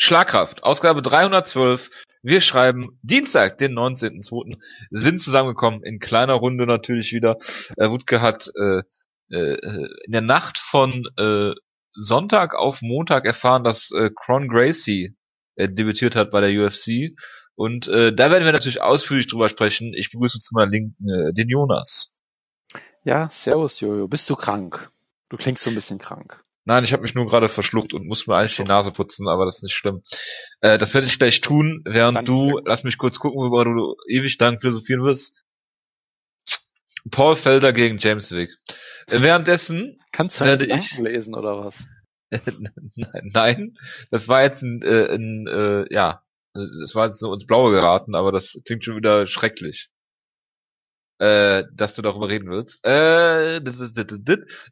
Schlagkraft, Ausgabe 312. Wir schreiben Dienstag, den 19.02. sind zusammengekommen in kleiner Runde natürlich wieder. Äh, Wutke hat äh, äh, in der Nacht von äh, Sonntag auf Montag erfahren, dass äh, Cron Gracie äh, debütiert hat bei der UFC. Und äh, da werden wir natürlich ausführlich drüber sprechen. Ich begrüße zu meiner Linken äh, den Jonas. Ja, servus Jojo. Bist du krank? Du klingst so ein bisschen krank. Nein, ich habe mich nur gerade verschluckt und muss mir eigentlich so. die Nase putzen, aber das ist nicht schlimm. Äh, das werde ich gleich tun, während Dann du, lass mich kurz gucken, worüber du ewig lang philosophieren wirst. Paul Felder gegen James Wick. Äh, währenddessen kannst du werde ich lesen oder was? Nein, das war jetzt ein, äh, ein äh, ja, das war jetzt so ins Blaue geraten, aber das klingt schon wieder schrecklich äh, dass du darüber reden willst. Äh,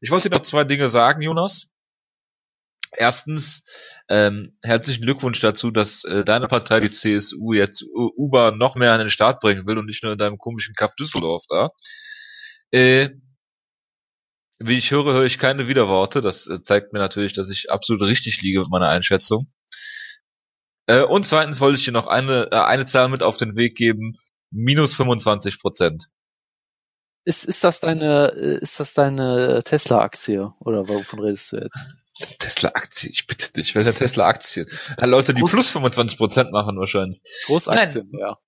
ich wollte dir noch zwei Dinge sagen, Jonas. Erstens, ähm, herzlichen Glückwunsch dazu, dass äh, deine Partei, die CSU, jetzt Uber noch mehr an den Start bringen will und nicht nur in deinem komischen Kaff Düsseldorf da. Äh, wie ich höre, höre ich keine Widerworte. Das äh, zeigt mir natürlich, dass ich absolut richtig liege mit meiner Einschätzung. Äh, und zweitens wollte ich dir noch eine, äh, eine Zahl mit auf den Weg geben. Minus 25 Prozent. Ist, ist das deine, äh, ist das deine Tesla-Aktie? Oder wovon redest du jetzt? Tesla-Aktie, ich bitte dich, welche Tesla-Aktie? Leute, die Groß plus 25% machen wahrscheinlich. Großaktien, Nein. ja.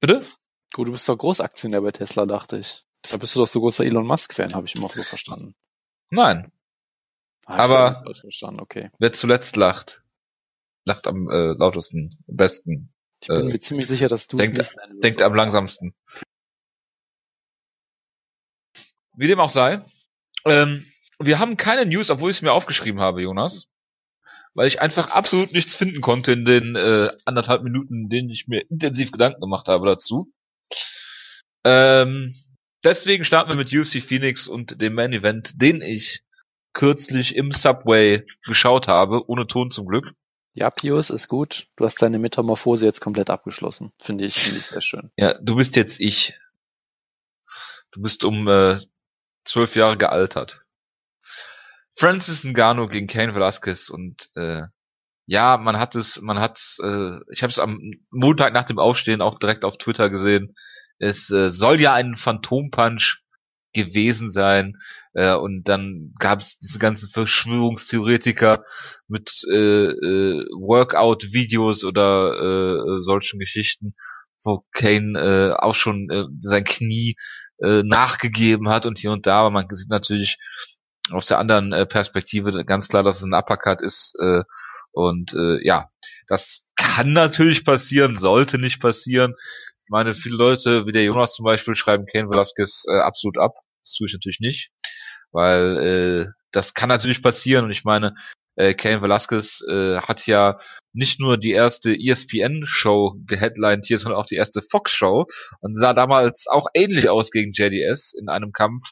Bitte? Gut, du bist doch Großaktionär bei Tesla, dachte ich. Deshalb bist du doch so großer Elon Musk-Fan, habe ich immer so verstanden. Nein. Hab Aber verstanden, okay. wer zuletzt lacht, lacht am äh, lautesten, besten. Ich bin äh, mir ziemlich sicher, dass du denkt, es nicht denkt am langsamsten. Wie dem auch sei. Ähm, wir haben keine News, obwohl ich es mir aufgeschrieben habe, Jonas. Weil ich einfach absolut nichts finden konnte in den äh, anderthalb Minuten, in denen ich mir intensiv Gedanken gemacht habe dazu. Ähm, deswegen starten wir mit UFC Phoenix und dem Main Event, den ich kürzlich im Subway geschaut habe, ohne Ton zum Glück. Ja, Pius ist gut. Du hast deine Metamorphose jetzt komplett abgeschlossen. Finde ich, finde ich sehr schön. Ja, du bist jetzt ich. Du bist um äh, zwölf Jahre gealtert. Francis Ngannou gegen Kane Velasquez und äh, ja, man hat es, man hat äh, ich habe es am Montag nach dem Aufstehen auch direkt auf Twitter gesehen. Es äh, soll ja ein Phantompunch gewesen sein äh, und dann gab es diese ganzen Verschwörungstheoretiker mit äh, äh, Workout-Videos oder äh, solchen Geschichten, wo Kane äh, auch schon äh, sein Knie äh, nachgegeben hat und hier und da, aber man sieht natürlich auf der anderen äh, Perspektive ganz klar, dass es ein Uppercut ist äh, und äh, ja, das kann natürlich passieren, sollte nicht passieren. Ich meine, viele Leute, wie der Jonas zum Beispiel, schreiben Ken Velasquez äh, absolut ab. Das tue ich natürlich nicht, weil äh, das kann natürlich passieren und ich meine, äh, Kane Velasquez äh, hat ja nicht nur die erste ESPN-Show geheadlined hier, sondern auch die erste Fox-Show und sah damals auch ähnlich aus gegen JDS in einem Kampf,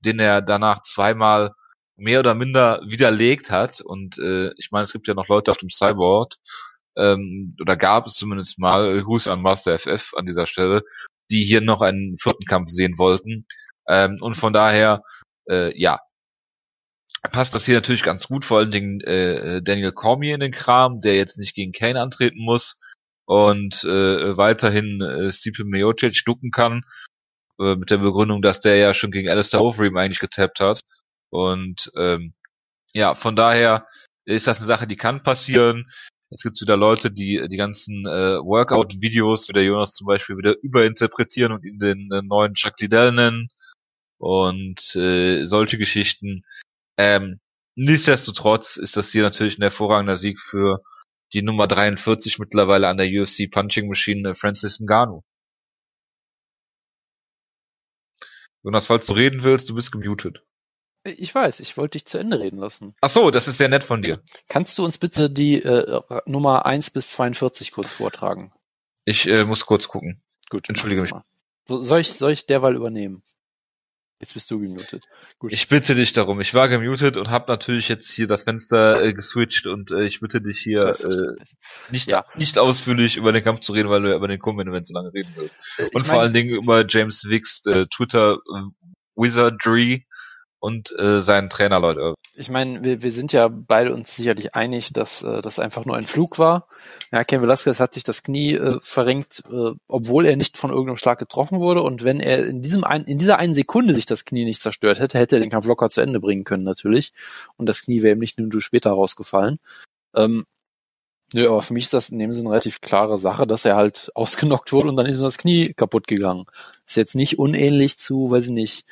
den er danach zweimal mehr oder minder widerlegt hat. Und äh, ich meine, es gibt ja noch Leute auf dem Cyborg, ähm, oder gab es zumindest mal, Gruß an Master FF an dieser Stelle, die hier noch einen vierten Kampf sehen wollten. Ähm, und von daher, äh, ja, passt das hier natürlich ganz gut, vor allen Dingen äh, Daniel Cormier in den Kram, der jetzt nicht gegen Kane antreten muss und äh, weiterhin äh, Stipe Miocic ducken kann, äh, mit der Begründung, dass der ja schon gegen Alistair Overeem eigentlich getappt hat. Und ähm, ja, von daher ist das eine Sache, die kann passieren. Jetzt gibt's wieder Leute, die die ganzen äh, Workout-Videos, wie der Jonas zum Beispiel, wieder überinterpretieren und ihn den äh, neuen Chuck Liddell nennen und äh, solche Geschichten. Ähm, nichtsdestotrotz ist das hier natürlich ein hervorragender Sieg für die Nummer 43 mittlerweile an der UFC Punching Machine äh, Francis Ngannou. Jonas, falls du reden willst, du bist gemutet. Ich weiß, ich wollte dich zu Ende reden lassen. Ach so, das ist sehr nett von dir. Kannst du uns bitte die äh, Nummer 1 bis 42 kurz vortragen? Ich äh, muss kurz gucken. Gut, entschuldige mich. Soll ich, soll ich derweil übernehmen? Jetzt bist du gemutet. Gut. Ich bitte dich darum. Ich war gemutet und habe natürlich jetzt hier das Fenster äh, geswitcht und äh, ich bitte dich hier äh, nicht, ja. nicht ausführlich über den Kampf zu reden, weil du über den Kommen, wenn so lange reden willst. Äh, und ich vor mein, allen Dingen über James Wicks äh, Twitter äh, Wizardry und äh, seinen Trainer Lloyd. Ich meine, wir, wir sind ja beide uns sicherlich einig, dass äh, das einfach nur ein Flug war. Ja, Ken Velasquez hat sich das Knie äh, verrenkt, äh, obwohl er nicht von irgendeinem Schlag getroffen wurde. Und wenn er in diesem ein, in dieser einen Sekunde sich das Knie nicht zerstört hätte, hätte er den Kampf locker zu Ende bringen können natürlich. Und das Knie wäre ihm nicht nur später rausgefallen. Ähm, Nö, aber für mich ist das in dem Sinne eine relativ klare Sache, dass er halt ausgenockt wurde und dann ist ihm das Knie kaputt gegangen. Ist jetzt nicht unähnlich zu, weiß ich nicht,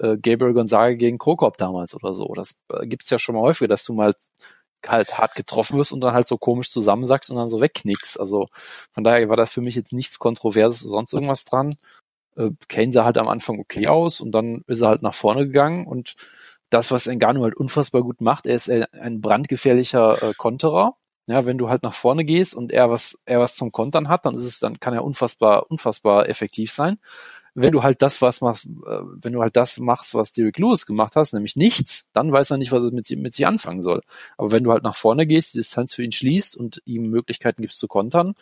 äh, Gabriel Gonzaga gegen Krokop damals oder so. Das äh, gibt's ja schon mal häufiger, dass du mal halt hart getroffen wirst und dann halt so komisch zusammensackst und dann so wegknickst. Also von daher war da für mich jetzt nichts Kontroverses oder sonst irgendwas dran. Äh, Kane sah halt am Anfang okay aus und dann ist er halt nach vorne gegangen und das, was Engano halt unfassbar gut macht, er ist ein brandgefährlicher äh, Konterer ja, wenn du halt nach vorne gehst und er was, er was zum Kontern hat, dann ist es, dann kann er unfassbar, unfassbar effektiv sein. Wenn du halt das, was machst, äh, wenn du halt das machst, was Derek Lewis gemacht hast, nämlich nichts, dann weiß er nicht, was er mit, mit sich anfangen soll. Aber wenn du halt nach vorne gehst, die Distanz für ihn schließt und ihm Möglichkeiten gibst zu kontern,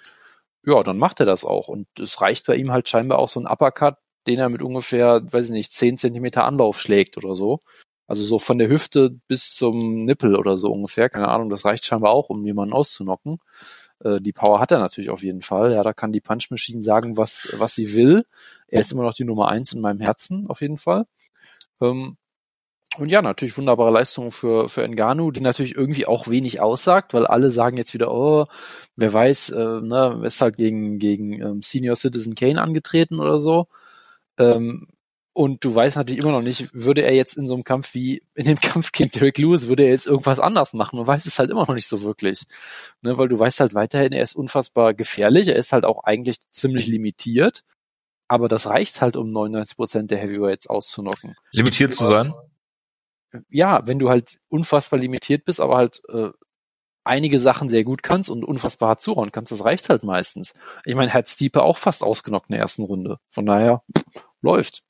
ja, dann macht er das auch. Und es reicht bei ihm halt scheinbar auch so ein Uppercut, den er mit ungefähr, weiß ich nicht, zehn Zentimeter Anlauf schlägt oder so. Also so von der Hüfte bis zum Nippel oder so ungefähr. Keine Ahnung, das reicht scheinbar auch, um jemanden auszunocken. Äh, die Power hat er natürlich auf jeden Fall. Ja, da kann die Punch Machine sagen, was, was sie will. Er ist immer noch die Nummer eins in meinem Herzen, auf jeden Fall. Ähm, und ja, natürlich wunderbare Leistung für, für Enganu, die natürlich irgendwie auch wenig aussagt, weil alle sagen jetzt wieder, oh, wer weiß, äh, ne, ist halt gegen, gegen ähm, Senior Citizen Kane angetreten oder so. Ähm, und du weißt natürlich immer noch nicht, würde er jetzt in so einem Kampf wie in dem Kampf gegen Derek Lewis, würde er jetzt irgendwas anders machen? Man weiß es halt immer noch nicht so wirklich. Ne, weil du weißt halt weiterhin, er ist unfassbar gefährlich, er ist halt auch eigentlich ziemlich limitiert. Aber das reicht halt, um 99 Prozent der Heavyweights auszunocken. Limitiert zu sein? Ja, wenn du halt unfassbar limitiert bist, aber halt äh, einige Sachen sehr gut kannst und unfassbar hart zuhauen kannst, das reicht halt meistens. Ich meine, hat Stiepe auch fast ausgenockt in der ersten Runde. Von daher, läuft.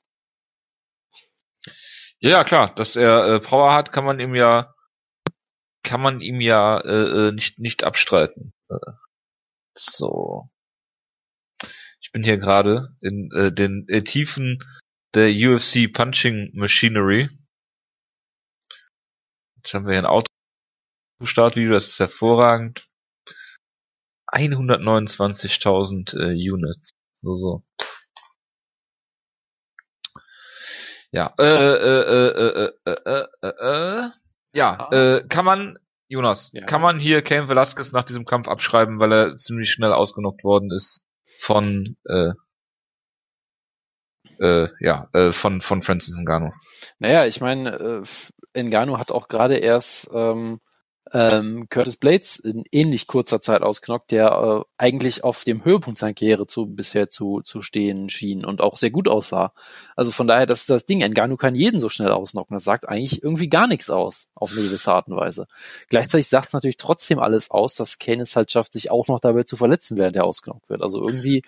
Ja, ja, klar, dass er äh, Power hat, kann man ihm ja kann man ihm ja äh, äh, nicht nicht abstreiten. Äh, so. Ich bin hier gerade in äh, den äh, Tiefen der UFC Punching Machinery. Jetzt haben wir hier ein Auto Startvideo, das ist hervorragend. 129.000 äh, Units. So, so. Ja, äh, äh, äh, äh, äh, äh, äh, ja, äh, kann man, Jonas, ja. kann man hier Cain Velasquez nach diesem Kampf abschreiben, weil er ziemlich schnell ausgenockt worden ist von, äh, äh, ja, äh, von, von Francis Ngannou. Naja, ich meine, äh, Ngannou hat auch gerade erst ähm, ähm, Curtis Blades in ähnlich kurzer Zeit ausgenockt, der äh, eigentlich auf dem Höhepunkt seiner Karriere zu, bisher zu, zu stehen schien und auch sehr gut aussah. Also von daher, das ist das Ding. Ngannou kann jeden so schnell ausnocken. Das sagt eigentlich irgendwie gar nichts aus, auf eine gewisse Art und Weise. Gleichzeitig sagt es natürlich trotzdem alles aus, dass Kane es halt schafft, sich auch noch dabei zu verletzen, während er ausgenockt wird. Also irgendwie,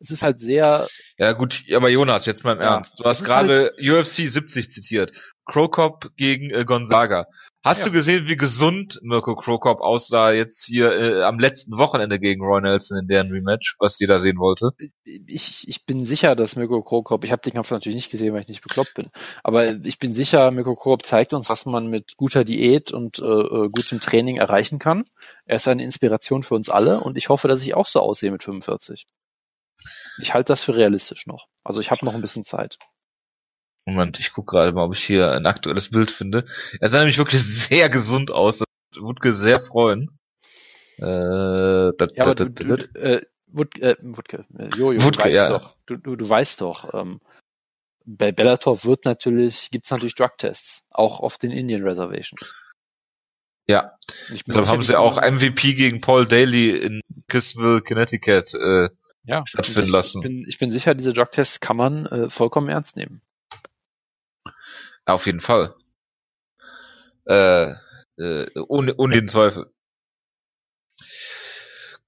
es ist halt sehr... Ja gut, aber Jonas, jetzt mal im ja, Ernst. Du hast gerade halt UFC 70 zitiert. Krokop gegen äh, Gonzaga. Hast ja. du gesehen, wie gesund Mirko Krokop aussah jetzt hier äh, am letzten Wochenende gegen Roy Nelson in deren Rematch, was jeder sehen wollte? Ich, ich bin sicher, dass Mirko Krokop, ich habe den Kampf natürlich nicht gesehen, weil ich nicht bekloppt bin, aber ich bin sicher, Mirko Krokop zeigt uns, was man mit guter Diät und äh, äh, gutem Training erreichen kann. Er ist eine Inspiration für uns alle und ich hoffe, dass ich auch so aussehe mit 45. Ich halte das für realistisch noch. Also ich habe noch ein bisschen Zeit. Moment, ich gucke gerade mal, ob ich hier ein aktuelles Bild finde. Er sah nämlich wirklich sehr gesund aus. Das Wutke sehr freuen. Äh, dat, ja, aber dat, du, du, äh, Wutke, äh, Wutke, äh, Jojo, Wutke, du weißt ja. doch, du, du, du weißt doch, ähm, bei Bellator wird natürlich, gibt's natürlich Drugtests, auch auf den Indian Reservations. Ja, deshalb haben sie auch MVP gegen Paul Daly in Kissville, Connecticut äh, ja, stattfinden lassen. Ich bin, ich bin sicher, diese Drugtests kann man äh, vollkommen ernst nehmen. Auf jeden Fall. Äh, äh, ohne, ohne den Zweifel.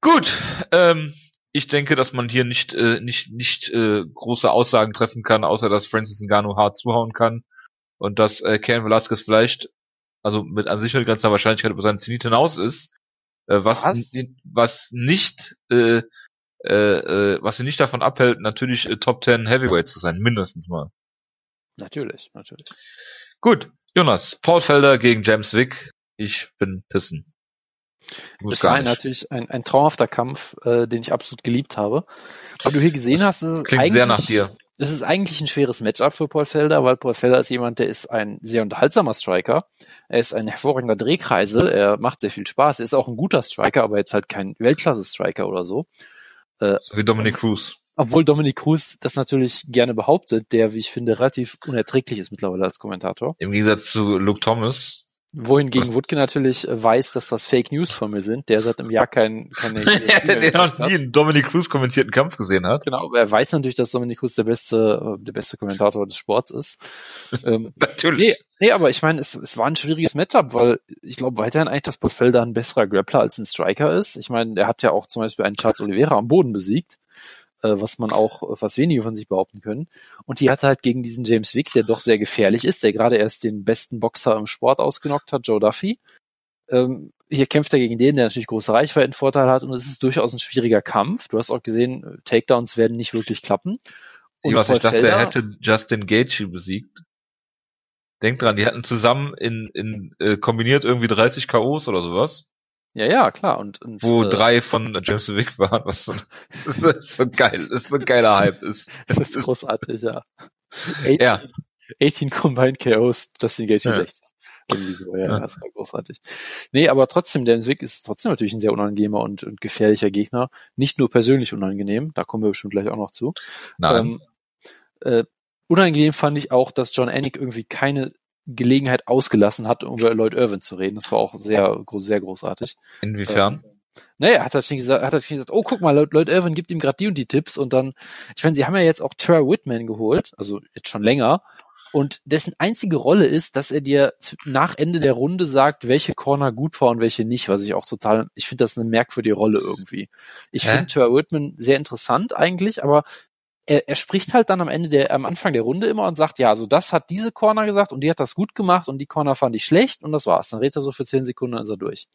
Gut, ähm, ich denke, dass man hier nicht äh, nicht nicht äh, große Aussagen treffen kann, außer dass Francis Ngannou hart zuhauen kann und dass äh, Ken Velasquez vielleicht, also mit an sich mit ganzer Wahrscheinlichkeit über seinen Zenit hinaus ist, äh, was was, was nicht äh, äh, äh, was ihn nicht davon abhält, natürlich äh, Top 10 Heavyweight zu sein, mindestens mal. Natürlich, natürlich. Gut, Jonas, Paul Felder gegen James Wick. Ich bin pissen. Muss das war natürlich ein, ein traumhafter Kampf, äh, den ich absolut geliebt habe. Weil du hier gesehen das hast, ist es klingt sehr nach dir. Das ist eigentlich ein schweres Matchup für Paul Felder, weil Paul Felder ist jemand, der ist ein sehr unterhaltsamer Striker. Er ist ein hervorragender Drehkreisel. Er macht sehr viel Spaß. Er ist auch ein guter Striker, aber jetzt halt kein Weltklasse-Striker oder so. Äh, so wie Dominic Cruz. Obwohl Dominic Cruz das natürlich gerne behauptet, der, wie ich finde, relativ unerträglich ist mittlerweile als Kommentator. Im Gegensatz zu Luke Thomas, wohingegen Wutke natürlich äh, weiß, dass das Fake News von mir sind, der seit einem Jahr kein, keine der noch nie einen Dominic Cruz kommentierten Kampf gesehen hat. Genau, aber er weiß natürlich, dass Dominic Cruz der beste, äh, der beste Kommentator des Sports ist. ähm, natürlich. Nee, nee, aber ich meine, es, es war ein schwieriges Matchup, weil ich glaube weiterhin eigentlich, dass Felder ein besserer Grappler als ein Striker ist. Ich meine, er hat ja auch zum Beispiel einen Charles Oliveira am Boden besiegt was man auch, was wenige von sich behaupten können. Und die hatte halt gegen diesen James Wick, der doch sehr gefährlich ist, der gerade erst den besten Boxer im Sport ausgenockt hat, Joe Duffy. Ähm, hier kämpft er gegen den, der natürlich große Reichweitenvorteil hat und es ist durchaus ein schwieriger Kampf. Du hast auch gesehen, Takedowns werden nicht wirklich klappen. Und was ich dachte, Felder, er hätte Justin Gaethje besiegt. Denk dran, die hatten zusammen in, in äh, kombiniert irgendwie 30 KOs oder sowas. Ja, ja, klar. Und, und wo äh, drei von James Wick waren, was so, so geil, das so ein geiler Hype ist. Das ist großartig, ja. 18, ja. 18 Combined KOs, Justin Gage ja. 16. Irgendwie so, ja, ja, das war großartig. Nee, aber trotzdem, James Wick ist trotzdem natürlich ein sehr unangenehmer und, und gefährlicher Gegner. Nicht nur persönlich unangenehm, da kommen wir bestimmt gleich auch noch zu. Nein. Ähm, äh, unangenehm fand ich auch, dass John Anik irgendwie keine Gelegenheit ausgelassen hat, um über Lloyd Irvin zu reden. Das war auch sehr, sehr großartig. Inwiefern? Ähm, naja, hat das nicht gesagt, hat das nicht gesagt, oh, guck mal, Lloyd, Irvin gibt ihm gerade die und die Tipps und dann, ich meine, sie haben ja jetzt auch Terra Whitman geholt, also jetzt schon länger, und dessen einzige Rolle ist, dass er dir nach Ende der Runde sagt, welche Corner gut war und welche nicht, was ich auch total, ich finde das eine merkwürdige Rolle irgendwie. Ich finde Terra Whitman sehr interessant eigentlich, aber er, er spricht halt dann am Ende der, am Anfang der Runde immer und sagt, ja, also das hat diese Corner gesagt und die hat das gut gemacht und die Corner fand ich schlecht und das war's. Dann redet er so für zehn Sekunden und ist er durch.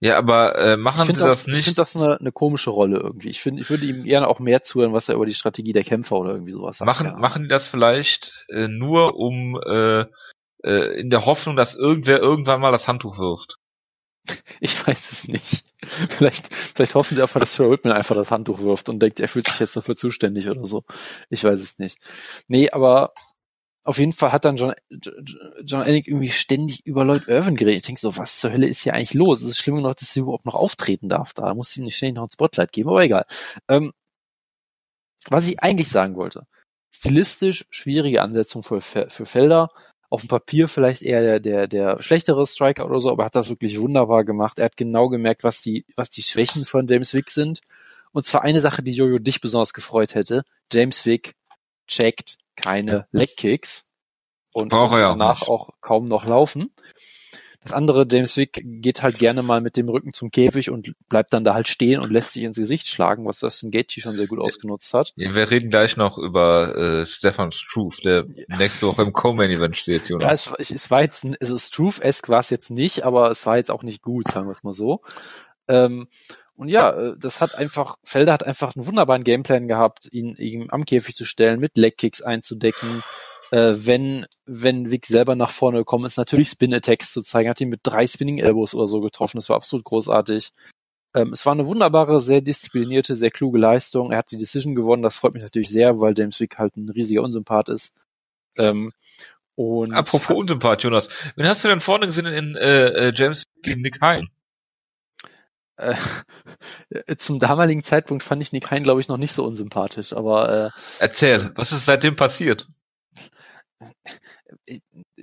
Ja, aber äh, machen Sie das, das, nicht? Ich finde das eine, eine komische Rolle irgendwie. Ich finde, ich würde ihm gerne auch mehr zuhören, was er über die Strategie der Kämpfer oder irgendwie sowas sagt. Machen, ja. machen die das vielleicht äh, nur um äh, äh, in der Hoffnung, dass irgendwer irgendwann mal das Handtuch wirft? Ich weiß es nicht. Vielleicht, vielleicht hoffen sie einfach, dass Sir Whitman einfach das Handtuch wirft und denkt, er fühlt sich jetzt dafür zuständig oder so. Ich weiß es nicht. Nee, aber auf jeden Fall hat dann John, John Anik irgendwie ständig über Lloyd Irvin geredet. Ich denke so, was zur Hölle ist hier eigentlich los? Es ist schlimm genug, dass sie überhaupt noch auftreten darf. Da muss sie ihm nicht ständig noch ein Spotlight geben, aber egal. Ähm, was ich eigentlich sagen wollte. Stilistisch schwierige Ansetzung für, für Felder auf dem Papier vielleicht eher der, der, der schlechtere Striker oder so, aber hat das wirklich wunderbar gemacht. Er hat genau gemerkt, was die, was die Schwächen von James Wick sind. Und zwar eine Sache, die Jojo dich besonders gefreut hätte. James Wick checkt keine Leg Kicks und Braucht danach auch kaum noch laufen. Das andere, James Wick geht halt gerne mal mit dem Rücken zum Käfig und bleibt dann da halt stehen und lässt sich ins Gesicht schlagen, was das Gaethje schon sehr gut ausgenutzt hat. Wir reden gleich noch über äh, Stefan Struve, der ja. nächste Woche im Co-Main-Event steht, Jonas. Ja, es, es war jetzt, also Struve-esque war es jetzt nicht, aber es war jetzt auch nicht gut, sagen wir es mal so. Ähm, und ja, äh, das hat einfach, Felder hat einfach einen wunderbaren Gameplan gehabt, ihn, ihn am Käfig zu stellen, mit Legkicks einzudecken, äh, wenn, wenn Vic selber nach vorne gekommen ist, natürlich Spin-Attacks zu zeigen, hat ihn mit drei Spinning Elbows oder so getroffen, das war absolut großartig. Ähm, es war eine wunderbare, sehr disziplinierte, sehr kluge Leistung. Er hat die Decision gewonnen, das freut mich natürlich sehr, weil James Wick halt ein riesiger Unsympath ist. Ähm, und Apropos Unsympath, Jonas, wen hast du denn vorne gesehen in äh, äh, James gegen Nick Hein? Äh, zum damaligen Zeitpunkt fand ich Nick Hein, glaube ich, noch nicht so unsympathisch, aber äh, Erzähl, was ist seitdem passiert?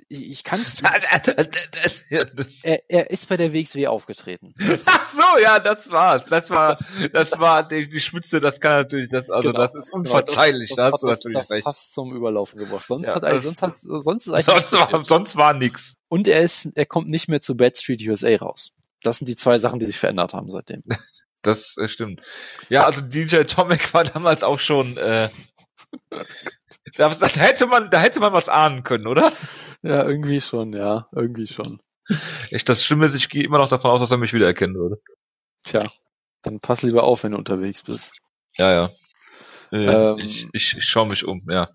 Ich kann es er, er ist bei der WXW aufgetreten. Ach so, ja, das war's. Das war, das, das war die, die Spitze, das kann natürlich, das, also genau, das ist unverzeihlich, genau, das, da hast du natürlich das recht. fast zum Überlaufen gebracht. Sonst ja, hat eigentlich, sonst hat, sonst ist eigentlich sonst war, sonst war nix. Und er ist, er kommt nicht mehr zu Bad Street USA raus. Das sind die zwei Sachen, die sich verändert haben seitdem. Das äh, stimmt. Ja, also DJ Tomek war damals auch schon, äh, da, da, hätte man, da hätte man was ahnen können, oder? Ja, irgendwie schon, ja, irgendwie schon. Echt, das Schlimme ist, ich gehe immer noch davon aus, dass er mich wiedererkennen würde. Tja, dann pass lieber auf, wenn du unterwegs bist. Ja, ja. Ähm, ich, ich, ich schaue mich um, ja.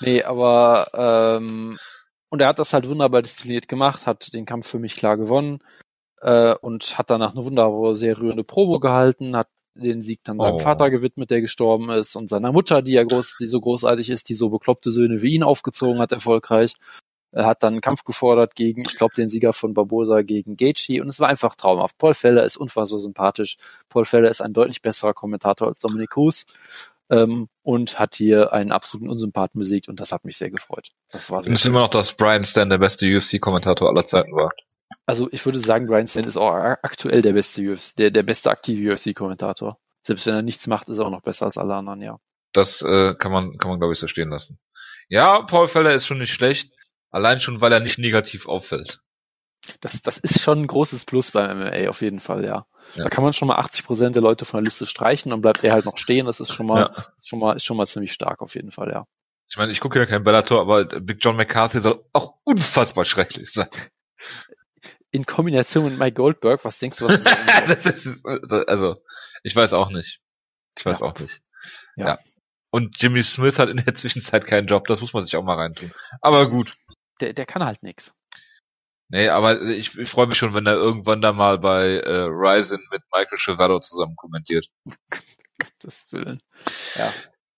Nee, aber ähm, und er hat das halt wunderbar diszipliniert gemacht, hat den Kampf für mich klar gewonnen äh, und hat danach eine wunderbare, sehr rührende Promo gehalten, hat den Sieg dann seinem Oh. Vater gewidmet, der gestorben ist, und seiner Mutter, die ja groß, die so großartig ist, die so bekloppte Söhne wie ihn aufgezogen hat, erfolgreich. Er hat dann einen Kampf gefordert gegen, ich glaube, den Sieger von Barbosa gegen Gaethje und es war einfach traumhaft. Paul Feller ist unfassbar so sympathisch. Paul Feller ist ein deutlich besserer Kommentator als Dominic Cruz ähm, und hat hier einen absoluten Unsympathen besiegt und das hat mich sehr gefreut. Das war Ich sehr finde immer noch, dass Brian Stan der beste UFC-Kommentator aller Zeiten war. Also ich würde sagen, Brian Stan ist auch aktuell der beste UFC, der, der beste aktive UFC-Kommentator. Selbst wenn er nichts macht, ist er auch noch besser als alle anderen, ja. Das äh, kann man, kann man glaube ich so stehen lassen. Ja, Paul Feller ist schon nicht schlecht, allein schon, weil er nicht negativ auffällt. Das, das ist schon ein großes Plus beim MMA, auf jeden Fall, ja. Ja. Da kann man schon mal 80 Prozent der Leute von der Liste streichen und bleibt er halt noch stehen. Das ist schon mal, Ja. schon mal, ist schon mal ziemlich stark, auf jeden Fall, ja. Ich meine, ich gucke ja kein Bellator, aber Big John McCarthy soll auch unfassbar schrecklich sein. In Kombination mit Mike Goldberg, was denkst du, was das ist, also, ich weiß auch nicht. Ich weiß Ja. auch nicht. Ja. Ja. Und Jimmy Smith hat in der Zwischenzeit keinen Job, das muss man sich auch mal reintun. Aber gut. der, der kann halt nix. Nee, aber ich, ich freue mich schon, wenn er irgendwann da mal bei äh, Ryzen mit Michael Chiavello zusammen kommentiert. Gottes Willen. Ja.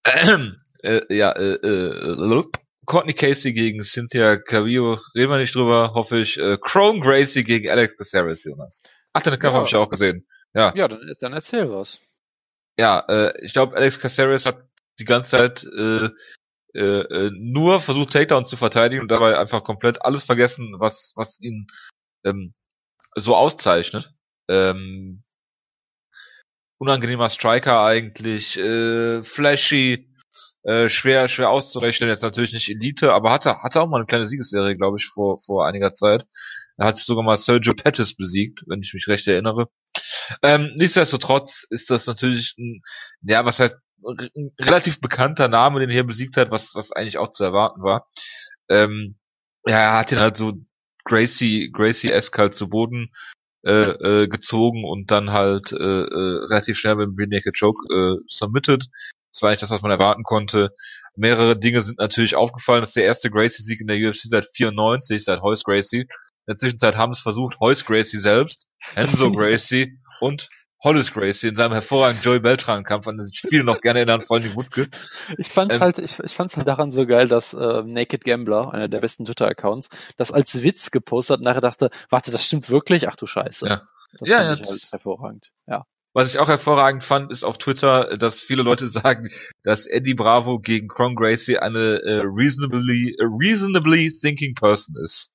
Ähm, äh, ja, äh, äh, Courtney Casey gegen Cynthia Cavillo, reden wir nicht drüber, hoffe ich. Äh, Crone Gracie gegen Alex Caceres, Jonas. Ach, den Kampf Ja. habe ich auch gesehen. Ja, Ja, dann, dann erzähl was. ja, äh, ich glaube, Alex Caceres hat die ganze Zeit äh, äh, äh, nur versucht, Takedowns zu verteidigen und dabei einfach komplett alles vergessen, was was ihn ähm, so auszeichnet. Ähm, unangenehmer Striker eigentlich, äh, flashy, äh, schwer schwer auszurechnen, jetzt natürlich nicht Elite, aber hatte hatte auch mal eine kleine Siegesserie, glaube ich, vor vor einiger Zeit. Er hat sogar mal Sergio Pettis besiegt, wenn ich mich recht erinnere. Ähm, nichtsdestotrotz ist das natürlich ein, ja, was heißt, ein relativ bekannter Name, den er hier besiegt hat, was, was eigentlich auch zu erwarten war. Ähm, ja, er hat ihn halt so Gracie, Gracie-esque halt zu Boden äh, äh, gezogen und dann halt äh, äh, relativ schnell mit dem Rear Naked Choke äh, submitted. Das war eigentlich das, was man erwarten konnte. Mehrere Dinge sind natürlich aufgefallen. Das ist der erste Gracie-Sieg in der UFC seit 94, seit Hoyce Gracie. In der Zwischenzeit haben es versucht, Hoyce Gracie selbst, Enzo Gracie und Hollis Gracie in seinem hervorragenden Joey Beltran-Kampf, an den sich viele noch gerne erinnern, vor allem die Wutke. Ich fand's Ähm, halt, ich, ich fand's halt daran so geil, dass äh, Naked Gambler, einer der besten Twitter-Accounts, das als Witz gepostet hat und nachher dachte, warte, das stimmt wirklich? Ach du Scheiße. Ja. Das Ja, fand ja, ich halt hervorragend. Ja. Was ich auch hervorragend fand, ist auf Twitter, dass viele Leute sagen, dass Eddie Bravo gegen Cron Gracie eine äh, reasonably, reasonably thinking person ist.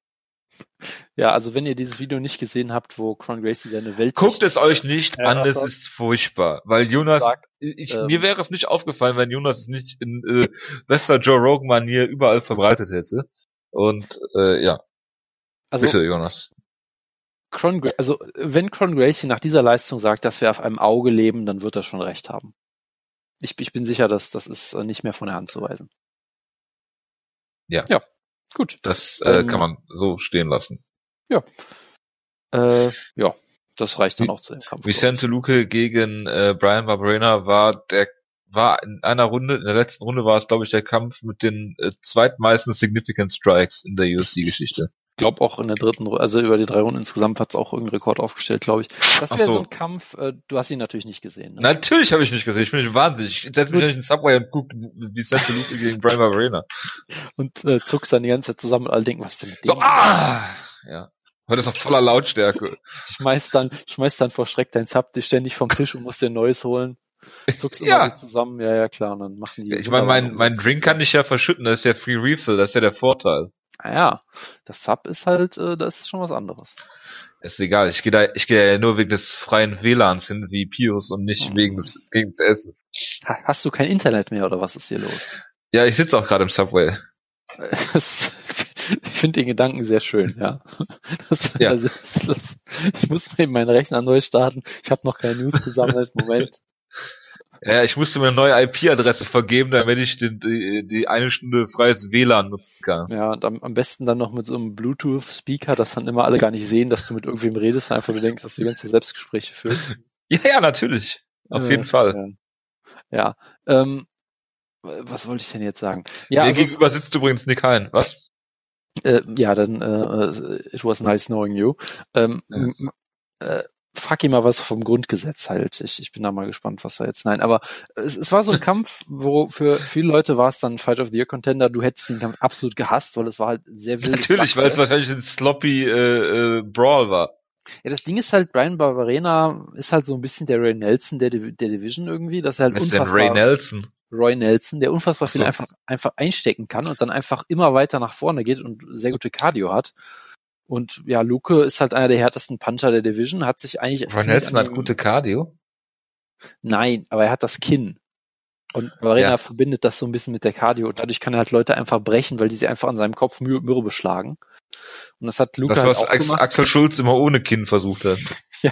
Ja, also wenn ihr dieses Video nicht gesehen habt, wo Cron Gracie seine Welt Guckt es euch nicht Ja, an, es ist furchtbar. Weil Jonas, sagt, ich, ähm, mir wäre es nicht aufgefallen, wenn Jonas es nicht in äh, bester Joe Rogan Manier überall verbreitet hätte. Und äh, ja, also bitte Jonas. Cron, also wenn Cron Gracie nach dieser Leistung sagt, dass wir auf einem Auge leben, dann wird er schon recht haben. Ich, ich bin sicher, dass das ist äh, nicht mehr von der Hand zu weisen. Ja. Ja, gut. Das äh, Ähm, kann man so stehen lassen. Äh, ja, das reicht dann auch zu dem Kampf. Vicente Luque gegen äh, Brian Barberena war der war in einer Runde, in der letzten Runde war es, glaube ich, der Kampf mit den äh, zweitmeisten Significant Strikes in der UFC-Geschichte. Ich glaube auch in der dritten Runde, also über die drei Runden insgesamt hat es auch irgendeinen Rekord aufgestellt, glaube ich. Das wäre so. so. ein Kampf, äh, du hast ihn natürlich nicht gesehen. Ne? Natürlich habe ich nicht gesehen, ich bin nicht wahnsinnig. Ich setze mich in den Subway und gucke Vicente Luque gegen Brian Barberena. Und äh, zuckst dann die ganze Zeit zusammen und alle denken, was denn mit So, dem? ah! Ja. Heute ist auf voller Lautstärke. Schmeißt dann, schmeißt dann vor Schreck dein Zap dich ständig vom Tisch und musst dir ein neues holen. Zuckst immer Ja. so zusammen, ja, ja, klar, und dann machen die. Ich meine, mein, mein Drink kann ich ja verschütten, das ist ja Free Refill, das ist ja der Vorteil. Ah ja, das Sub ist halt, äh, das ist schon was anderes. Ist egal, ich gehe da, ich gehe ja nur wegen des freien WLANs hin wie Pius und nicht Mhm. wegen des, gegen des Essens. Ha, hast du kein Internet mehr oder was ist hier los? Ja, ich sitze auch gerade im Subway. Ich finde den Gedanken sehr schön, ja. Das, Ja. Also, das, das, ich muss eben meinen Rechner neu starten. Ich habe noch keine News gesammelt. Moment. Ja, ich musste mir eine neue IP-Adresse vergeben, damit ich die, die, die eine Stunde freies WLAN nutzen kann. Ja, und am, am besten dann noch mit so einem Bluetooth-Speaker, dass dann immer alle gar nicht sehen, dass du mit irgendwem redest, weil einfach du denkst, dass du die ganze Selbstgespräche führst. Ja, ja, natürlich. Auf Äh, jeden Fall. Ja. ja. Ähm, was wollte ich denn jetzt sagen? Ja, Mir also, gegenüber sitzt übrigens Nick Hein. Was? äh, ja, dann äh, it was nice knowing you. Ähm, Ja. äh, frag ihn mal was vom Grundgesetz halt. Ich, ich bin da mal gespannt, was da jetzt. Nein, aber es, es war so ein Kampf, wo für viele Leute war es dann Fight of the Year Contender. Du hättest den Kampf absolut gehasst, weil es war halt sehr wild. Natürlich, weil es wahrscheinlich ein sloppy äh, äh, Brawl war. Ja, das Ding ist halt, Brian Barberena ist halt so ein bisschen der Ray Nelson der, Div- der Division irgendwie, dass er halt Was unfassbar Ray Nelson? Roy Nelson, der unfassbar viel so. einfach, einfach einstecken kann und dann einfach immer weiter nach vorne geht und sehr gute Cardio hat. Und ja, Luke ist halt einer der härtesten Puncher der Division, hat sich eigentlich. Ziemlich Nelson hat gute Cardio. Nein, aber er hat das Kinn. Und Barberena Ja. verbindet das so ein bisschen mit der Cardio und dadurch kann er halt Leute einfach brechen, weil die sie einfach an seinem Kopf Mür Mürbe beschlagen. Und das hat Luke Das, halt was auch Ax gemacht. Axel Schulz immer ohne Kinn versucht hat.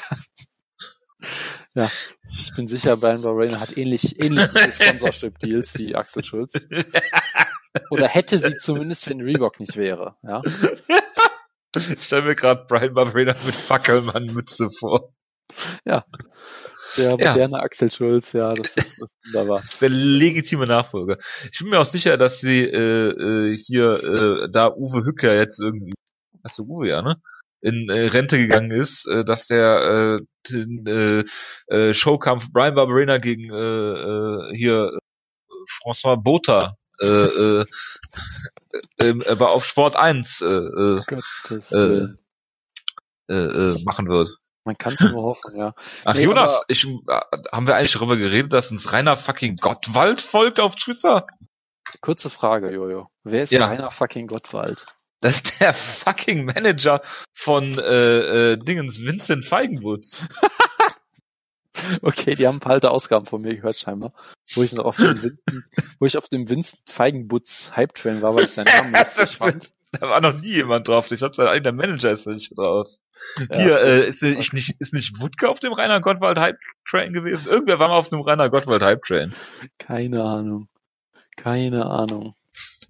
Ich bin sicher, Brian Barberena hat ähnlich, ähnlich Sponsorship-Deals wie Axel Schulz. Oder hätte sie zumindest, wenn Reebok nicht wäre. Ja. Ich stell mir gerade Brian Barberena mit Fackelmann-Mütze vor. Der Ja. moderne Axel Schulz, ja, das ist, das ist wunderbar. Der legitime Nachfolger. Ich bin mir auch sicher, dass sie äh, äh, hier äh, da Uwe Hücker jetzt irgendwie, hast du Uwe ja, ne? In äh, Rente gegangen ist, äh, dass der äh, den äh, äh, Showkampf Brian Barberena gegen äh, äh, hier äh, François Botha äh, äh, äh, aber auf Sport 1 äh, äh, Äh, äh, äh, machen wird. Man kann es nur hoffen, ja. Ach Nee, Jonas, ich, äh, haben wir eigentlich darüber geredet, dass uns Rainer fucking Gottwald folgt auf Twitter? Kurze Frage, Jojo. Wer ist Ja. Rainer fucking Gottwald? Das ist der fucking Manager von äh, äh, Dingens Vincent Feigenwutz. Okay, die haben ein paar alte Ausgaben von mir gehört scheinbar, wo ich noch auf dem Vincent, wo ich auf dem Vincent Feigenbutz Hype Train war, weil ich seinen Namen lustig fand. Da war noch nie jemand drauf. Ich glaube, sein eigener Manager ist da nicht drauf. Ja. Hier, äh, ist, ich nicht, ist nicht Wutke auf dem Rainer Gottwald Hype Train gewesen? Irgendwer war mal auf dem Rainer Gottwald Hype Train. Keine Ahnung. Keine Ahnung.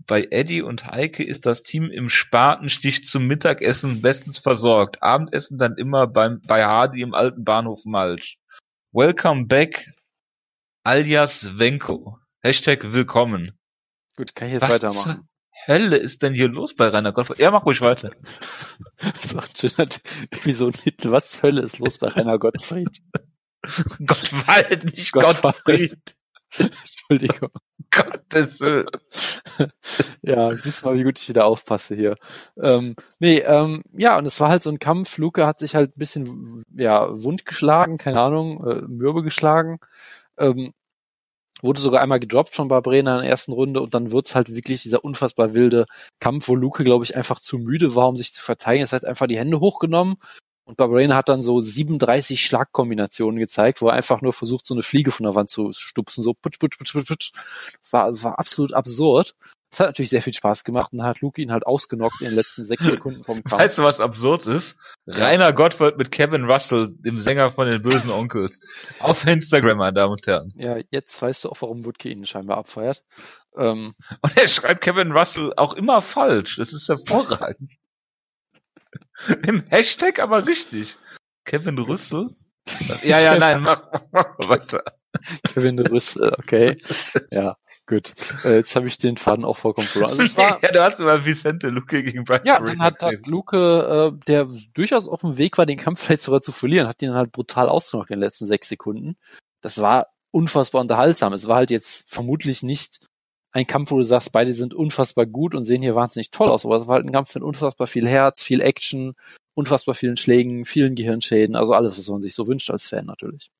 Bei Eddie und Heike ist das Team im Spatenstich zum Mittagessen bestens versorgt. Abendessen dann immer beim, bei Hardy im alten Bahnhof Malch. Welcome back, alias Wenko. Hashtag willkommen. Gut, kann ich jetzt Was weitermachen. Hölle ist denn hier los bei Rainer Gottwald? Ja, mach ruhig weiter. Das ist auch ein schöner Episodentitel. Was zur Hölle ist los bei Rainer Gottfried? Gottwald, nicht Gottwald. Gottfried. Entschuldigung. Gottes Willen. Ja, siehst du mal, wie gut ich wieder aufpasse hier. Ähm, nee, ähm, ja, und es war halt so ein Kampf. Luke hat sich halt ein bisschen, ja, wund geschlagen, keine Ahnung, äh, mürbe geschlagen. Ähm, wurde sogar einmal gedroppt von Barbrena in der ersten Runde und dann wird's halt wirklich dieser unfassbar wilde Kampf, wo Luke, glaube ich, einfach zu müde war, um sich zu verteidigen. Es hat einfach die Hände hochgenommen und Barbrena hat dann so 37 Schlagkombinationen gezeigt, wo er einfach nur versucht, so eine Fliege von der Wand zu stupsen, so putsch, putsch, putsch, putsch, putsch. Das war, das war absolut absurd. Das hat natürlich sehr viel Spaß gemacht und hat Luke ihn halt ausgenockt in den letzten sechs Sekunden vom Kampf. Weißt du, was absurd ist? Rainer Gottwald mit Kevin Russell, dem Sänger von den bösen Onkels. Auf Instagram, meine Damen und Herren. Ja, jetzt weißt du auch, warum Woodke ihn scheinbar abfeiert. Ähm, Und er schreibt Kevin Russell auch immer falsch. Das ist hervorragend. Im Hashtag aber richtig. Kevin Russell? Ja, ja, nein, mach, mach weiter. Kevin Rüssel, okay. Ja, gut. Äh, jetzt habe ich den Faden auch vollkommen verloren. Also war, ja, du hast über Vicente Luque gegen Brian ja, Barrett dann hat, hat. Luke, äh, der durchaus auf dem Weg war, den Kampf vielleicht sogar zu verlieren, hat ihn halt brutal ausgenockt in den letzten sechs Sekunden. Das war unfassbar unterhaltsam. Es war halt jetzt vermutlich nicht ein Kampf, wo du sagst, beide sind unfassbar gut und sehen hier wahnsinnig toll aus, aber es war halt ein Kampf mit unfassbar viel Herz, viel Action, unfassbar vielen Schlägen, vielen Gehirnschäden, also alles, was man sich so wünscht als Fan natürlich.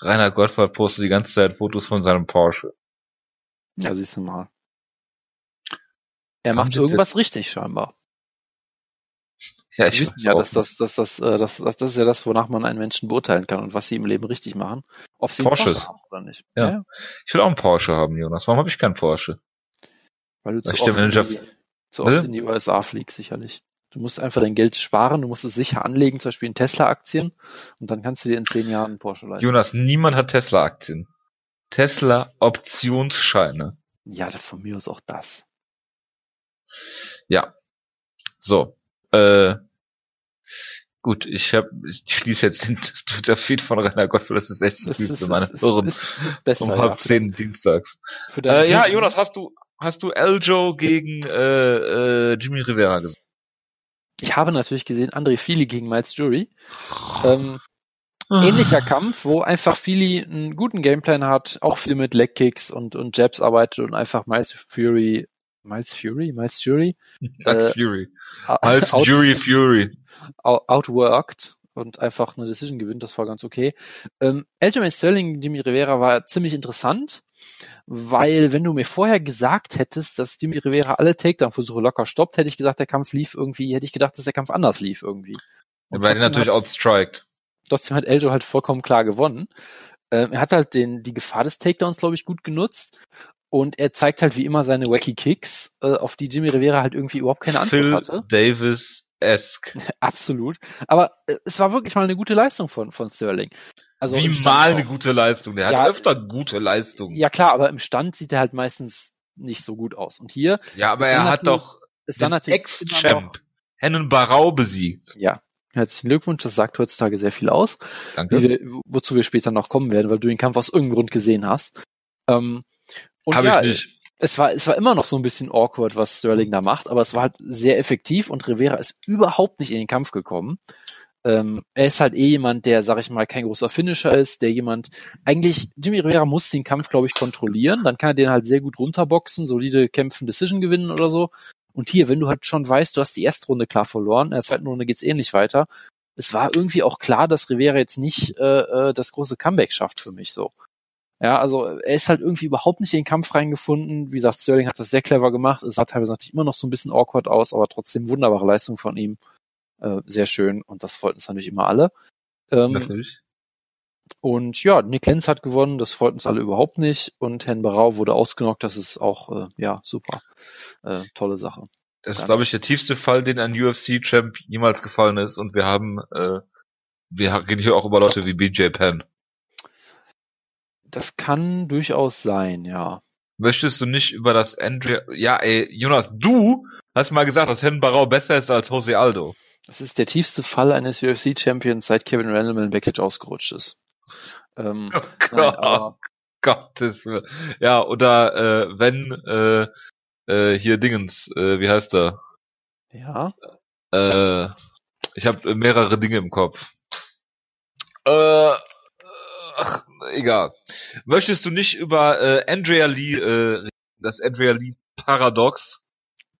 Rainer Gottwald postet die ganze Zeit Fotos von seinem Porsche. Ja, siehst du mal. Er Haben macht irgendwas richtig scheinbar. Ja, Wir ich wissen ja, dass das, dass das, äh, das, das, das ist ja das, wonach man einen Menschen beurteilen kann und was sie im Leben richtig machen. Ob sie einen. Porsche haben oder nicht. Ja. Ich will auch einen Porsche haben, Jonas. Warum habe ich keinen Porsche? Weil du Da zu oft, in Manager- die, zu oft in die USA fliegst, sicherlich. Du musst einfach dein Geld sparen, du musst es sicher anlegen, zum Beispiel in Tesla-Aktien, und dann kannst du dir in zehn Jahren einen Porsche leisten. Jonas, niemand hat Tesla-Aktien. Tesla-Optionsscheine. Ja, von mir aus auch das. Ja. So. Äh, Gut, ich hab, ich schließe jetzt den Twitter-Feed von Rainer Gottfried, das ist echt zu viel für meine Hörer um halb ja, zehn dienstags. Äh, ja, Jonas, hast du, hast du Eljo gegen äh, äh, Jimmy Rivera gesehen? Ich habe natürlich gesehen André Fili gegen Miles Jury. Ähm, ähnlicher Kampf, wo einfach Fili einen guten Gameplan hat, auch viel mit Legkicks und, und Jabs arbeitet und einfach Miles Fury, Miles Fury, Miles Fury? Miles äh, Fury. Miles out, Jury Fury. Outworked und einfach eine Decision gewinnt, das war ganz okay. Ähm, Aljamain Sterling, Jimmy Rivera war ziemlich interessant weil wenn du mir vorher gesagt hättest, dass Dimi Rivera alle Takedown-Versuche locker stoppt, hätte ich gesagt, der Kampf lief irgendwie, hätte ich gedacht, dass der Kampf anders lief irgendwie. Und weil er natürlich outstriked. Trotzdem hat Eljo halt vollkommen klar gewonnen. Ähm, er hat halt den, die Gefahr des Takedowns, glaube ich, gut genutzt. Und er zeigt halt wie immer seine wacky Kicks, äh, auf die Jimmy Rivera halt irgendwie überhaupt keine Antwort Phil hatte. Davis esque. Absolut. Aber äh, es war wirklich mal eine gute Leistung von, von Sterling. Also Wie mal eine gute Leistung. Der ja, hat öfter gute Leistungen. Ja klar, aber im Stand sieht er halt meistens nicht so gut aus. Und hier. Ja, aber er hat doch ist dann natürlich Ex-Champ Hennen Barau besiegt. Ja. Herzlichen Glückwunsch, das sagt heutzutage sehr viel aus. Danke. Wir, wozu wir später noch kommen werden, weil du den Kampf aus irgendeinem Grund gesehen hast. Ähm, und Hab ja, ich nicht. Es war, es war immer noch so ein bisschen awkward, was Sterling da macht, aber es war halt sehr effektiv und Rivera ist überhaupt nicht in den Kampf gekommen. Ähm, er ist halt eh jemand, der, sag ich mal, kein großer Finisher ist, der jemand, eigentlich, Jimmy Rivera muss den Kampf, glaube ich, kontrollieren, dann kann er den halt sehr gut runterboxen, solide Kämpfen, Decision gewinnen oder so. Und hier, wenn du halt schon weißt, du hast die erste Runde klar verloren, in der zweiten Runde geht's ähnlich weiter. Es war irgendwie auch klar, dass Rivera jetzt nicht äh, äh, das große Comeback schafft für mich so. Ja, also er ist halt irgendwie überhaupt nicht in den Kampf reingefunden. Wie gesagt, Sterling hat das sehr clever gemacht. Es sah teilweise natürlich immer noch so ein bisschen awkward aus, aber trotzdem wunderbare Leistung von ihm. Äh, sehr schön und das freut uns natürlich immer alle. Ähm, natürlich. Und ja, Nick Lenz hat gewonnen, das freut uns alle überhaupt nicht. Und Herrn Barau wurde ausgenockt, das ist auch, äh, ja, super. Äh, tolle Sache. Das Ganz ist, glaube ich, der tiefste Fall, den ein UFC-Champ jemals gefallen ist. Und wir haben, äh, wir reden hier auch über Leute wie BJ Penn. Das kann durchaus sein, ja. Möchtest du nicht über das Andrea, ja, ey, Jonas, du hast mal gesagt, dass Herrn Barau besser ist als Jose Aldo. Das ist der tiefste Fall eines UFC-Champions, seit Kevin Randleman Backstage ausgerutscht ist. Ähm, oh Gott, nein, aber, Gottes Willen. Ja, oder äh, wenn äh, äh, hier Dingens, äh, wie heißt er? Ja. Äh, ich habe mehrere Dinge im Kopf. Äh, ach, egal. Möchtest du nicht über äh, Andrea Lee, äh, das Andrea Lee Paradox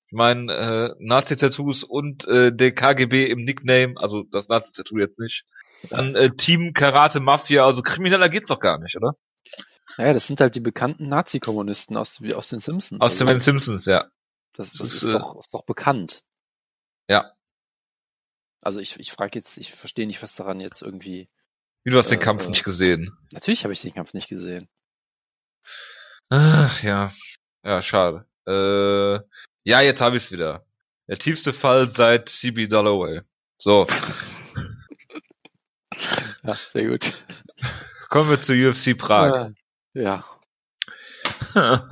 ich meine, äh, Nazi-Tattoos und äh, der KGB im Nickname, also das Nazi-Tattoo jetzt nicht. Dann äh, Team Karate Mafia, also krimineller geht's doch gar nicht, oder? Naja, das sind halt die bekannten Nazi-Kommunisten aus, wie aus den Simpsons. Aus also. den Simpsons, ja. Das, das, das ist, ist, doch, ist doch bekannt. Ja. Also ich, ich frage jetzt, ich verstehe nicht, was daran jetzt irgendwie. Wie du hast äh, den Kampf äh, nicht gesehen. Natürlich habe ich den Kampf nicht gesehen. Ach ja. Ja, schade. Äh, ja, jetzt habe ich's wieder. Der tiefste Fall seit CB Dalloway. So. ja, sehr gut. Kommen wir zu UFC Prag. Ja.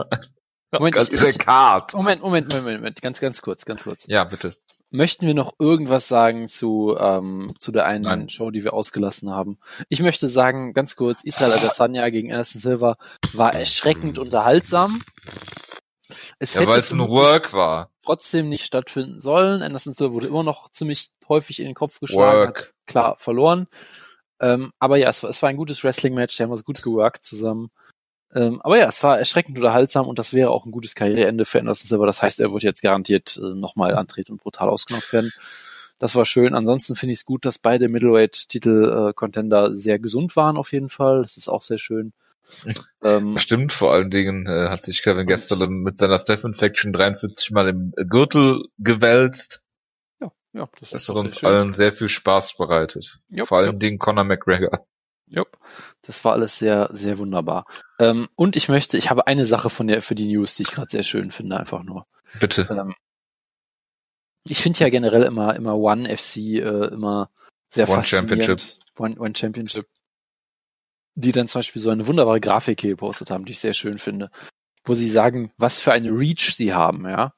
Moment, ich, ich. Moment, Moment, Moment, Moment, ganz, ganz kurz, ganz kurz. Ja, bitte. Möchten wir noch irgendwas sagen zu, ähm, zu der einen Nein. Show, die wir ausgelassen haben? Ich möchte sagen, ganz kurz, Israel Adesanya gegen Anderson Silva war erschreckend unterhaltsam. Es ja, weil es ein Work war. Trotzdem nicht stattfinden sollen. Anderson Silva wurde immer noch ziemlich häufig in den Kopf geschlagen, Work. hat klar verloren. Ähm, aber ja, es war, es war ein gutes Wrestling-Match, die haben wir gut geworkt zusammen. Ähm, aber ja, es war erschreckend unterhaltsam und das wäre auch ein gutes Karriereende für Anderson Silva. Das heißt, er wird jetzt garantiert äh, nochmal antreten und brutal ausgenockt werden. Das war schön. Ansonsten finde ich es gut, dass beide Middleweight-Titel-Contender äh, sehr gesund waren auf jeden Fall. Das ist auch sehr schön. Ähm, Stimmt, vor allen Dingen äh, hat sich Kevin gestern mit seiner Steph Infection 43 mal im Gürtel gewälzt. Ja, ja, das, das hat uns allen sehr viel Spaß bereitet. Jop, vor allen jop. Dingen Conor McGregor. Jupp, das war alles sehr, sehr wunderbar. Ähm, und ich möchte, ich habe eine Sache von der für die News, die ich gerade sehr schön finde, einfach nur. Bitte. Ähm, ich finde ja generell immer, immer One FC äh, immer sehr One faszinierend. Championship. One, One Championship die dann zum Beispiel so eine wunderbare Grafik hier gepostet haben, die ich sehr schön finde, wo sie sagen, was für eine Reach sie haben, ja.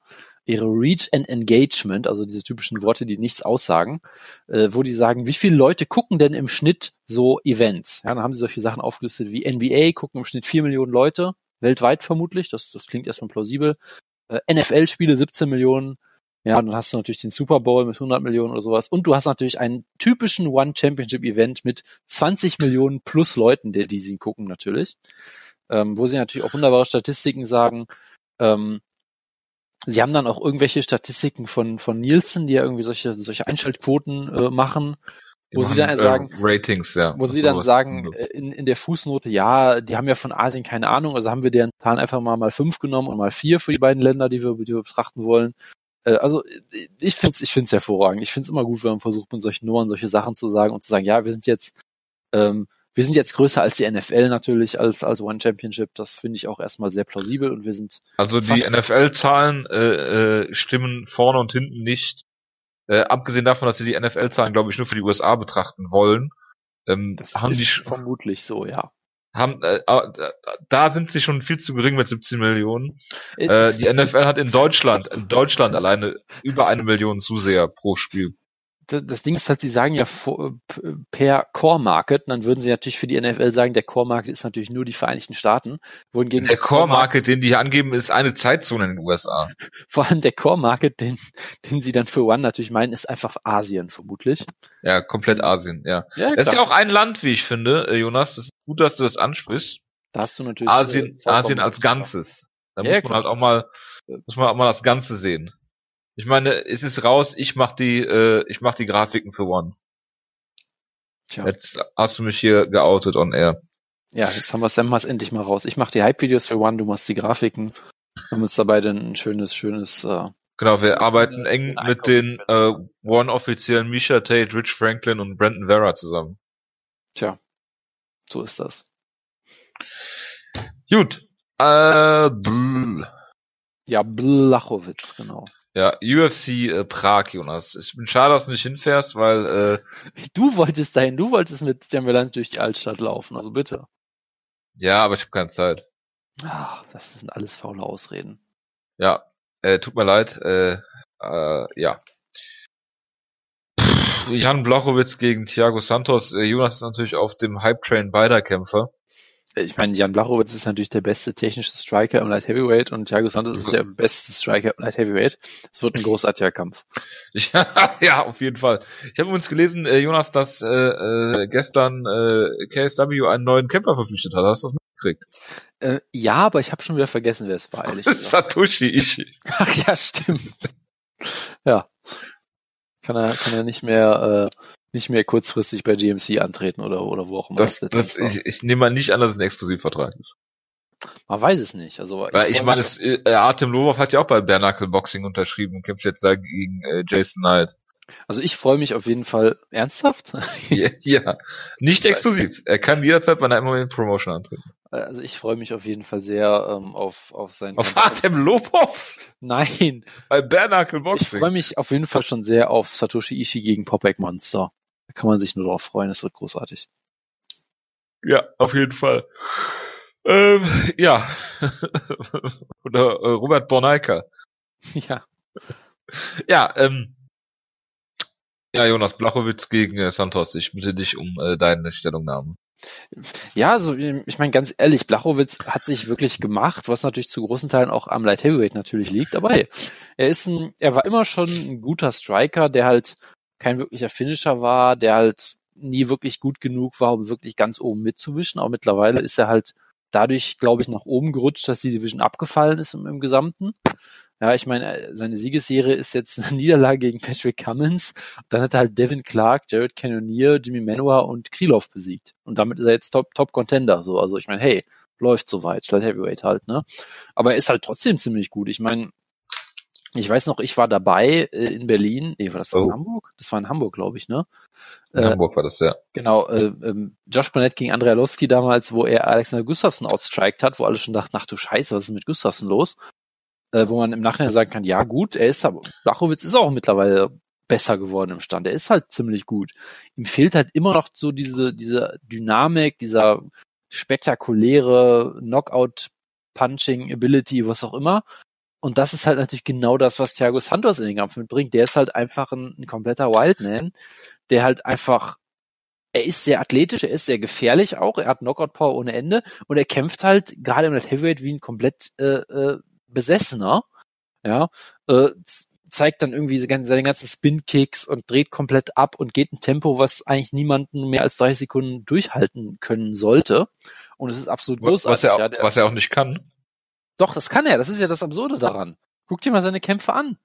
Ihre Reach and Engagement, also diese typischen Worte, die nichts aussagen, äh, wo die sagen, wie viele Leute gucken denn im Schnitt so Events? Ja, dann haben sie solche Sachen aufgelistet wie NBA gucken im Schnitt vier Millionen Leute, weltweit vermutlich, das, das klingt erstmal plausibel. Äh, NFL-Spiele 17 Millionen, ja, dann hast du natürlich den Super Bowl mit 100 Millionen oder sowas. Und du hast natürlich einen typischen One Championship Event mit 20 Millionen plus Leuten, die, die sie gucken natürlich. Ähm, wo sie natürlich auch wunderbare Statistiken sagen. Ähm, sie haben dann auch irgendwelche Statistiken von, von Nielsen, die ja irgendwie solche, solche Einschaltquoten äh, machen. Wo sie dann äh, sagen, Ratings, ja. Wo sie dann sagen, äh, in, in der Fußnote, ja, die haben ja von Asien keine Ahnung, also haben wir deren Zahlen einfach mal mal fünf genommen und mal vier für die beiden Länder, die wir, die wir betrachten wollen. Äh, also ich finde es ich find's hervorragend. Ich finde es immer gut, wenn man versucht, mit solchen Nummern solche Sachen zu sagen und zu sagen, ja, wir sind jetzt, ähm, wir sind jetzt größer als die NFL natürlich, als, als One Championship. Das finde ich auch erstmal sehr plausibel und wir sind. Also die NFL-Zahlen äh, äh, stimmen vorne und hinten nicht. Äh, abgesehen davon, dass sie die NFL-Zahlen, glaube ich, nur für die USA betrachten wollen. Ähm, das haben ist die vermutlich so, ja haben äh, äh, da sind sie schon viel zu gering mit 17 Millionen. Äh, die NFL hat in Deutschland, in Deutschland alleine über eine Million Zuseher pro Spiel das Ding ist halt, sie sagen ja per Core Market, dann würden sie natürlich für die NFL sagen, der Core Market ist natürlich nur die Vereinigten Staaten. Wohingegen der, der Core Market, den die hier angeben, ist eine Zeitzone in den USA. Vor allem der Core Market, den, den sie dann für One natürlich meinen, ist einfach Asien vermutlich. Ja, komplett Asien, ja. ja das ist ja auch ein Land, wie ich finde, äh, Jonas. Das ist gut, dass du das ansprichst. Da hast du natürlich Asien, äh, Asien als Ganzes. Da ja, muss man halt auch mal, muss man auch mal das Ganze sehen. Ich meine, es ist raus, ich mach die, äh, ich mach die Grafiken für One. Tja. Jetzt hast du mich hier geoutet on air. Ja, jetzt haben wir Sam endlich mal raus. Ich mach die Hype-Videos für One, du machst die Grafiken. Wir haben uns dabei dann ein schönes, schönes äh, Genau, wir arbeiten eng mit den äh, One-Offiziellen Misha Tate, Rich Franklin und Brandon Vera zusammen. Tja, so ist das. Gut. Äh, bl ja, Blachowitz, genau. Ja, UFC äh, Prag, Jonas. Ich bin schade, dass du nicht hinfährst, weil äh, du wolltest dahin, du wolltest mit Jammerland durch die Altstadt laufen, also bitte. Ja, aber ich habe keine Zeit. Ach, das sind alles faule Ausreden. Ja, äh, tut mir leid. Äh, äh, ja. Jan Blachowitz gegen Thiago Santos. Äh, Jonas ist natürlich auf dem Hype-Train beider Kämpfer ich meine, Jan Blachowitz ist natürlich der beste technische Striker im Light Heavyweight und Thiago Santos ist der beste Striker im Light Heavyweight. Es wird ein großartiger Kampf. Ja, ja, auf jeden Fall. Ich habe übrigens gelesen, äh, Jonas, dass äh, äh, gestern äh, KSW einen neuen Kämpfer verpflichtet hat. Hast du das mitgekriegt? Äh, ja, aber ich habe schon wieder vergessen, wer es war, ehrlich gesagt. Satoshi Ishii. Ach ja, stimmt. ja. Kann er, kann er nicht mehr äh, nicht mehr kurzfristig bei GMC antreten oder, oder wo auch immer. Das, das, ich, ich nehme mal nicht an, dass es ein Exklusivvertrag ist. Man weiß es nicht. Also ich, ich meine, es, äh, Artem Lobov hat ja auch bei Bernacle Boxing unterschrieben und kämpft jetzt da gegen äh, Jason Knight. Also ich freue mich auf jeden Fall ernsthaft. ja, ja, nicht exklusiv. Er kann jederzeit bei einer MMA Promotion antreten. Also ich freue mich auf jeden Fall sehr ähm, auf auf sein. Auf Artem Lobov? Nein. Bei Bernacle Boxing. Ich freue mich auf jeden Fall schon sehr auf Satoshi Ishii gegen Popek Monster. Da kann man sich nur darauf freuen. Es wird großartig. Ja, auf jeden Fall. Ähm, ja. Oder äh, Robert Borneika. Ja. Ja, ähm, ja, Jonas Blachowitz gegen äh, Santos. Ich bitte dich um äh, deine Stellungnahme. Ja, also ich meine ganz ehrlich, Blachowitz hat sich wirklich gemacht, was natürlich zu großen Teilen auch am Light Heavyweight natürlich liegt. Aber hey, er ist ein, er war immer schon ein guter Striker, der halt kein wirklicher Finisher war, der halt nie wirklich gut genug war, um wirklich ganz oben mitzuwischen. Aber mittlerweile ist er halt dadurch, glaube ich, nach oben gerutscht, dass die Division abgefallen ist im, im Gesamten. Ja, ich meine, äh, seine Siegesserie ist jetzt eine Niederlage gegen Patrick Cummins. Dann hat er halt Devin Clark, Jared Cannonier, Jimmy Manua und Krylov besiegt. Und damit ist er jetzt Top, Top Contender. So, also ich meine, hey, läuft soweit, Light Heavyweight halt, ne? Aber er ist halt trotzdem ziemlich gut. Ich meine, ich weiß noch, ich war dabei äh, in Berlin. Nee, war das oh. in Hamburg? Das war in Hamburg, glaube ich, ne? In äh, Hamburg war das, ja. Genau, äh, ähm, Josh Burnett gegen Andrea Lowski damals, wo er Alexander Gustafsson outstriked hat, wo alle schon dachten, ach du Scheiße, was ist mit Gustafsson los? äh, wo man im Nachhinein sagen kann, ja gut, er ist aber, Blachowitz ist auch mittlerweile besser geworden im Stand. Er ist halt ziemlich gut. Ihm fehlt halt immer noch so diese, diese Dynamik, dieser spektakuläre Knockout Punching Ability, was auch immer. Und das ist halt natürlich genau das, was Thiago Santos in den Kampf mitbringt. Der ist halt einfach ein, ein kompletter Wildman, der halt einfach, er ist sehr athletisch, er ist sehr gefährlich auch, er hat Knockout-Power ohne Ende und er kämpft halt gerade im Light Heavyweight wie ein komplett äh, äh, Besessener. Ja, äh, zeigt dann irgendwie seine ganzen Spin-Kicks und dreht komplett ab und geht ein Tempo, was eigentlich niemanden mehr als 30 Sekunden durchhalten können sollte. Und es ist absolut großartig. Was er, auch, ja, der, was er auch nicht kann. Doch, das kann er. Das ist ja das Absurde daran. Guck dir mal seine Kämpfe an.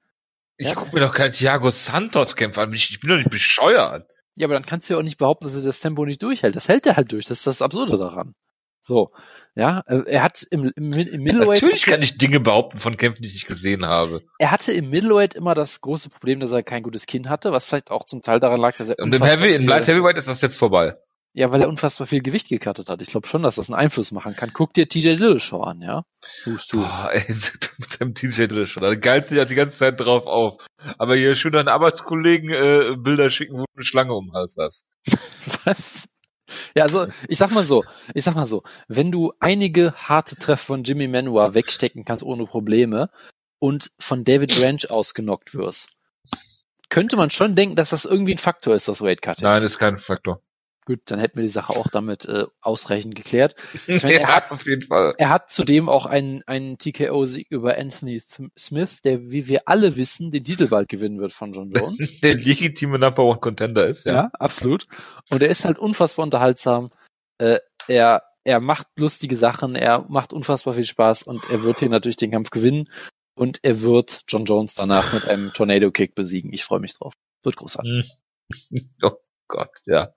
Ich Ja. guck mir doch keinen Thiago Santos Kämpfer an. Ich, ich bin doch nicht bescheuert. Ja, aber dann kannst du ja auch nicht behaupten, dass er das Tempo nicht durchhält. Das hält er halt durch. Das ist das Absurde daran. So. Ja, äh, er hat im, im, im Middleweight, Natürlich kann ich Dinge behaupten von Kämpfen, die ich nicht gesehen habe. er hatte im Middleweight immer das große Problem, dass er kein gutes Kinn hatte, was vielleicht auch zum Teil daran lag, dass er Und im Heavy, im Light Heavyweight ist das jetzt vorbei. Ja, weil er unfassbar viel Gewicht gekattet hat. Ich glaube schon, dass das einen Einfluss machen kann. Guck dir TJ Dillashaw an, ja? Hust, hust. Oh, ey, mit dem TJ Dillashaw. Da geilt sich ja die ganze Zeit drauf auf. Aber hier schön deinen Arbeitskollegen äh, Bilder schicken, wo du eine Schlange um den Hals hast. Was? Ja, also ich sag mal so, ich sag mal so, wenn du einige harte Treffer von Jimmy Manua wegstecken kannst ohne Probleme und von David Branch ausgenockt wirst, könnte man schon denken, dass das irgendwie ein Faktor ist, das Weight Cutting. Nein, ist kein Faktor. Gut, dann hätten wir die Sache auch damit äh, ausreichend geklärt. meine, er ja, hat- auf jeden Fall. Er hat zudem auch einen, einen TKO-Sieg über Anthony Th- Smith, der, wie wir alle wissen, den Titel bald gewinnen wird von John Jones. Der legitime Number One Contender ist, ja. Ja, absolut. Und er ist halt unfassbar unterhaltsam. Äh, er, er macht lustige Sachen, er macht unfassbar viel Spaß und er wird hier natürlich den Kampf gewinnen und er wird John Jones danach mit einem Tornado Kick besiegen. Ich freue mich drauf. Wird großartig. Gott, ja.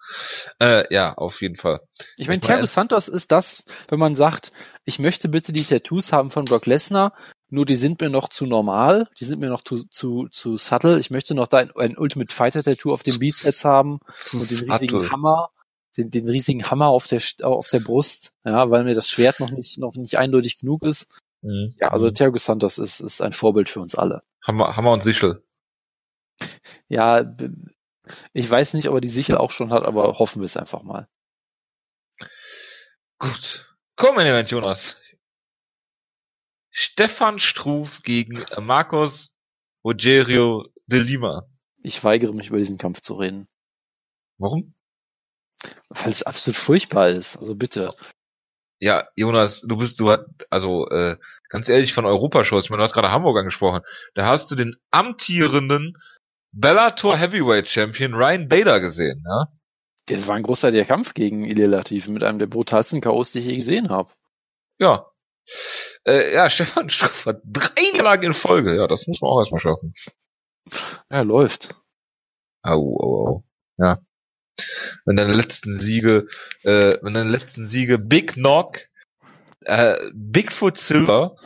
Äh, ja, auf jeden Fall. Ich meine, Thiago Santos ist das, wenn man sagt, ich möchte bitte die Tattoos haben von Brock Lesnar, nur die sind mir noch zu normal, die sind mir noch zu, zu, zu subtle. Ich möchte noch da ein, ein Ultimate Fighter Tattoo auf dem Bizeps haben Zu und den subtle. riesigen Hammer, den, den riesigen Hammer auf der auf der Brust, ja, weil mir das Schwert noch nicht noch nicht eindeutig genug ist. Mhm. Ja, also Thiago Santos ist ist ein Vorbild für uns alle. Hammer, Hammer und Sichel. Ja, ich weiß nicht, ob er die Sichel auch schon hat, aber hoffen wir es einfach mal. Gut. Komm in Event, Jonas. Stefan Struf gegen Marcos Rogerio de Lima. Ich weigere mich über diesen Kampf zu reden, Warum? weil es absolut furchtbar ist. Also bitte. Ja, Jonas, du bist, du hast, also, äh, ganz ehrlich, von Europashows, ich meine, du hast gerade Hamburg angesprochen, da hast du den amtierenden Bellator Heavyweight Champion Ryan Bader gesehen, ja? Das war ein großartiger Kampf gegen Ilir Latif mit einem der brutalsten Chaos, die ich je gesehen habe. Ja. Äh, ja, Stefan Struff hat drei Niederlagen in Folge, ja, das muss man auch erstmal schaffen. Ja, läuft. Au, au, au. Ja. Wenn deine letzten Siege, äh, wenn deine letzten Siege Big Knock, äh, Bigfoot Silver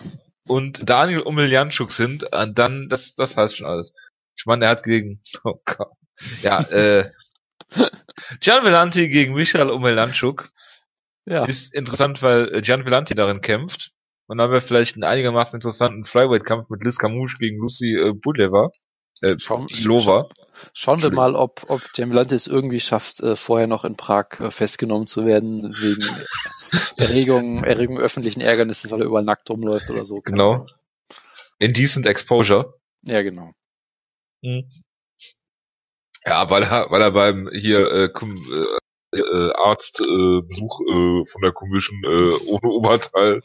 und Daniel Umiljanschuk sind, äh, dann, das, das heißt schon alles. Ich meine, er hat gegen, oh Gott. Ja, äh, Gian Vellanti gegen Michael Umiljanschuk Ja. ist interessant, weil äh, Gian Vellanti darin kämpft. Und dann haben wir vielleicht einen einigermaßen interessanten Flyweight-Kampf mit Liz Camouche gegen Lucy äh, Budleva. Äh, Schauen- Ilova. Schauen wir mal, ob, ob Jamilante es irgendwie schafft, äh, vorher noch in Prag äh, festgenommen zu werden, wegen Erregung, Erregung öffentlichen Ärgernisses, weil er überall nackt rumläuft oder so. Genau. Indecent Exposure. Ja, genau. Ja, weil er, weil er beim hier äh, äh, äh, Arzt äh, Besuch äh, von der Commission äh, ohne Oberteil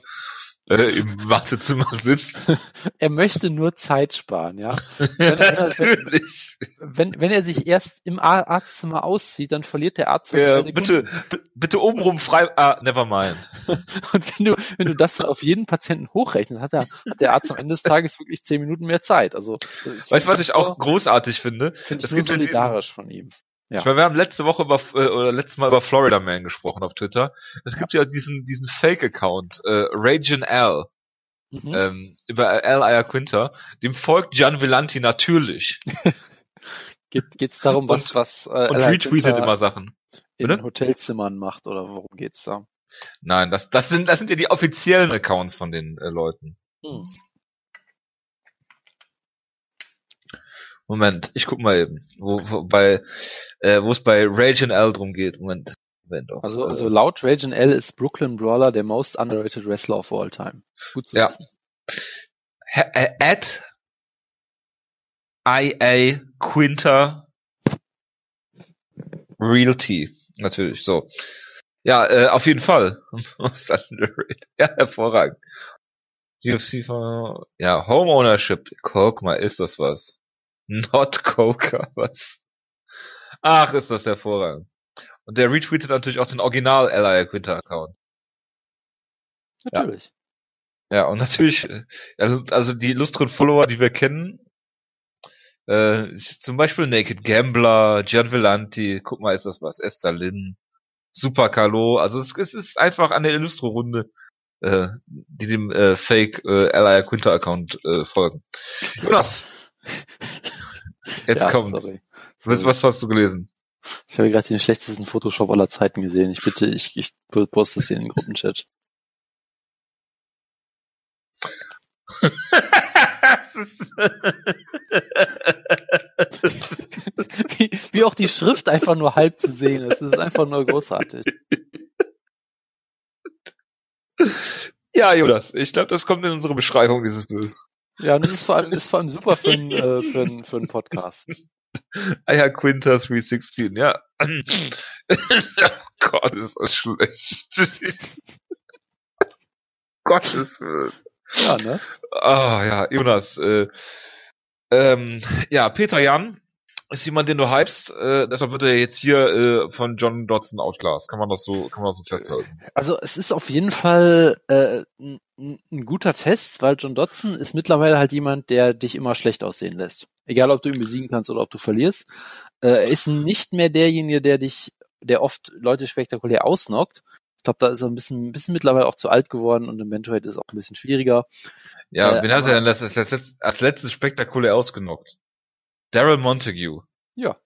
äh, im Wartezimmer sitzt. Er möchte nur Zeit sparen, ja. Wenn, er, Natürlich. wenn, wenn er sich erst im Arztzimmer auszieht, dann verliert der Arzt halt Ja, zwei Sekunden. bitte, bitte obenrum frei. Ah, never mind. Und wenn du, wenn du das dann auf jeden Patienten hochrechnest, hat, er, hat der Arzt am Ende des Tages wirklich zehn Minuten mehr Zeit. Also, das Weißt du, was ich auch großartig finde? finde ich es nur ja diesen- solidarisch von ihm. Ja. Ich meine, wir haben letzte Woche über äh, oder letztes Mal über Florida Man gesprochen auf Twitter. Es gibt ja diesen diesen Fake-Account, äh, Ragin L, Mhm. ähm, über Al Ayaquinta. Dem folgt Gian Villanti natürlich Geht, geht's darum, was, Und- was äh, und retweetet immer Sachen. in Bitte? Hotelzimmern macht oder worum geht's da? Nein, das das sind das sind ja die offiziellen Accounts von den äh, Leuten. Hm. Moment, ich guck mal eben, wo, wo bei äh, wo es bei Ragin L drum geht. Moment, Moment doch. Also, äh, also laut Ragin L ist Brooklyn Brawler der most underrated Wrestler of all time. Gut zu Ja. wissen. äh, at IA Quinter Realty. Natürlich, so. Ja, äh, auf jeden Fall. ja, hervorragend. UFC von, ja, Home Ownership. Guck mal, ist das was? Not Coca, was? Ach, ist das hervorragend. Und der retweetet natürlich auch den Original Ally Quinter Account. Natürlich. Ja. ja, und natürlich, also, also die illustren Follower, die wir kennen, äh, zum Beispiel Naked Gambler, Gian Villanti, guck mal, ist das was, Esther Lynn, Super Carlo, also es, es ist einfach eine Illustro-Runde, äh, die dem äh, Fake äh, Ally Quinter Account äh, folgen. Jonas, jetzt ja, kommt's. Sorry. Was, was hast du gelesen? Ich habe gerade den schlechtesten Photoshop aller Zeiten gesehen. Ich bitte, ich, ich poste es in den Gruppenchat. wie, wie auch die Schrift einfach nur halb zu sehen ist. Es ist einfach nur großartig. Ja, Jonas, ich glaube, das kommt in unsere Beschreibung dieses Bilds. Ja, und das ist vor allem, ist vor allem super für einen, äh, für einen, für einen Podcast. Ah ja, Quinter 316, ja. oh Gott, ist das schlecht. Gottes Willen. Ja, ne? Ah, ja, Jonas, äh, ähm, ja, Peter Jan ist jemand, den du hypst, äh, deshalb wird er jetzt hier äh, von John Dodson outclassed. Kann man das so, kann man das so festhalten? Also es ist auf jeden Fall äh, ein, ein guter Test, weil John Dodson ist mittlerweile halt jemand, der dich immer schlecht aussehen lässt. Egal, ob du ihn besiegen kannst oder ob du verlierst. Äh, er ist nicht mehr derjenige, der dich, der oft Leute spektakulär ausnockt. Ich glaube, da ist er ein bisschen, ein bisschen mittlerweile auch zu alt geworden und im Mentorhead ist es auch ein bisschen schwieriger. Ja, äh, wen hat er denn als, als, als letztes spektakulär ausgenockt? Daryl Montague. Ja.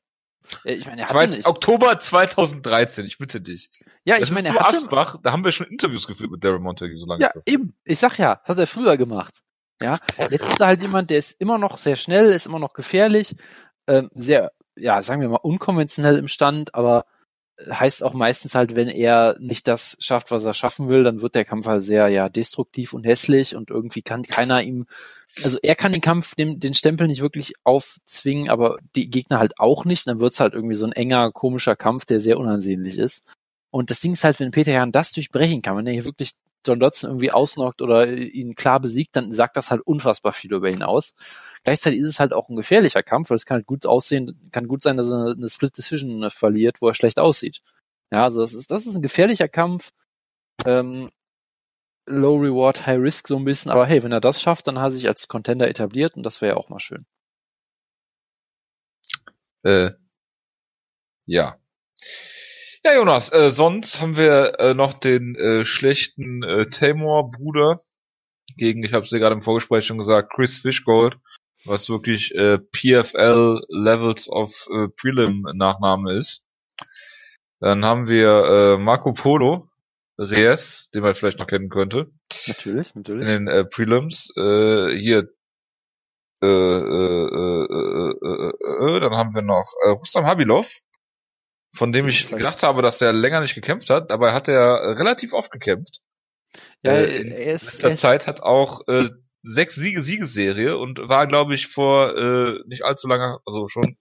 Ich meine, er hatte nicht. Oktober 2013, ich bitte dich. Ja, ich meine, er hatte Asbach, da haben wir schon Interviews geführt mit Daryl Montague, so lange ja, ist das. Eben. Ich sag ja, hat er früher gemacht. Ja, jetzt ist er halt jemand, der ist immer noch sehr schnell, ist immer noch gefährlich, ähm, sehr, ja, sagen wir mal, unkonventionell im Stand, aber heißt auch meistens halt, wenn er nicht das schafft, was er schaffen will, dann wird der Kampf halt sehr, ja, destruktiv und hässlich und irgendwie kann keiner ihm also er kann den Kampf, den, den Stempel nicht wirklich aufzwingen, aber die Gegner halt auch nicht. dann wird's halt irgendwie so ein enger, komischer Kampf, der sehr unansehnlich ist. Und das Ding ist halt, wenn Peter Jan das durchbrechen kann, wenn er hier wirklich John Dodson irgendwie ausnockt oder ihn klar besiegt, dann sagt das halt unfassbar viel über ihn aus. Gleichzeitig ist es halt auch ein gefährlicher Kampf, weil es kann halt gut aussehen, kann gut sein, dass er eine Split Decision verliert, wo er schlecht aussieht. Ja, also das ist, das ist ein gefährlicher Kampf. Ähm, Low Reward, High Risk so ein bisschen. Aber hey, wenn er das schafft, dann hat er sich als Contender etabliert und das wäre ja auch mal schön. Äh, ja. Ja, Jonas, äh, sonst haben wir äh, noch den äh, schlechten äh, Tamor-Bruder gegen, ich habe es dir gerade im Vorgespräch schon gesagt, Chris Fishgold, was wirklich äh, PFL Levels of äh, Prelim Nachname ist. Dann haben wir äh, Marco Polo, Reyes, den man vielleicht noch kennen könnte. Natürlich, natürlich. In den äh, Prelims. Äh, hier äh, äh, äh, äh, äh, äh, dann haben wir noch äh, Rustam Habilov, von dem ich gedacht habe, dass er länger nicht gekämpft hat. Dabei hat er relativ oft gekämpft. Ja, äh, in er ist, letzter er ist, Zeit hat auch äh, sechs Siege Siegesserie und war, glaube ich, vor äh, nicht allzu langer, also schon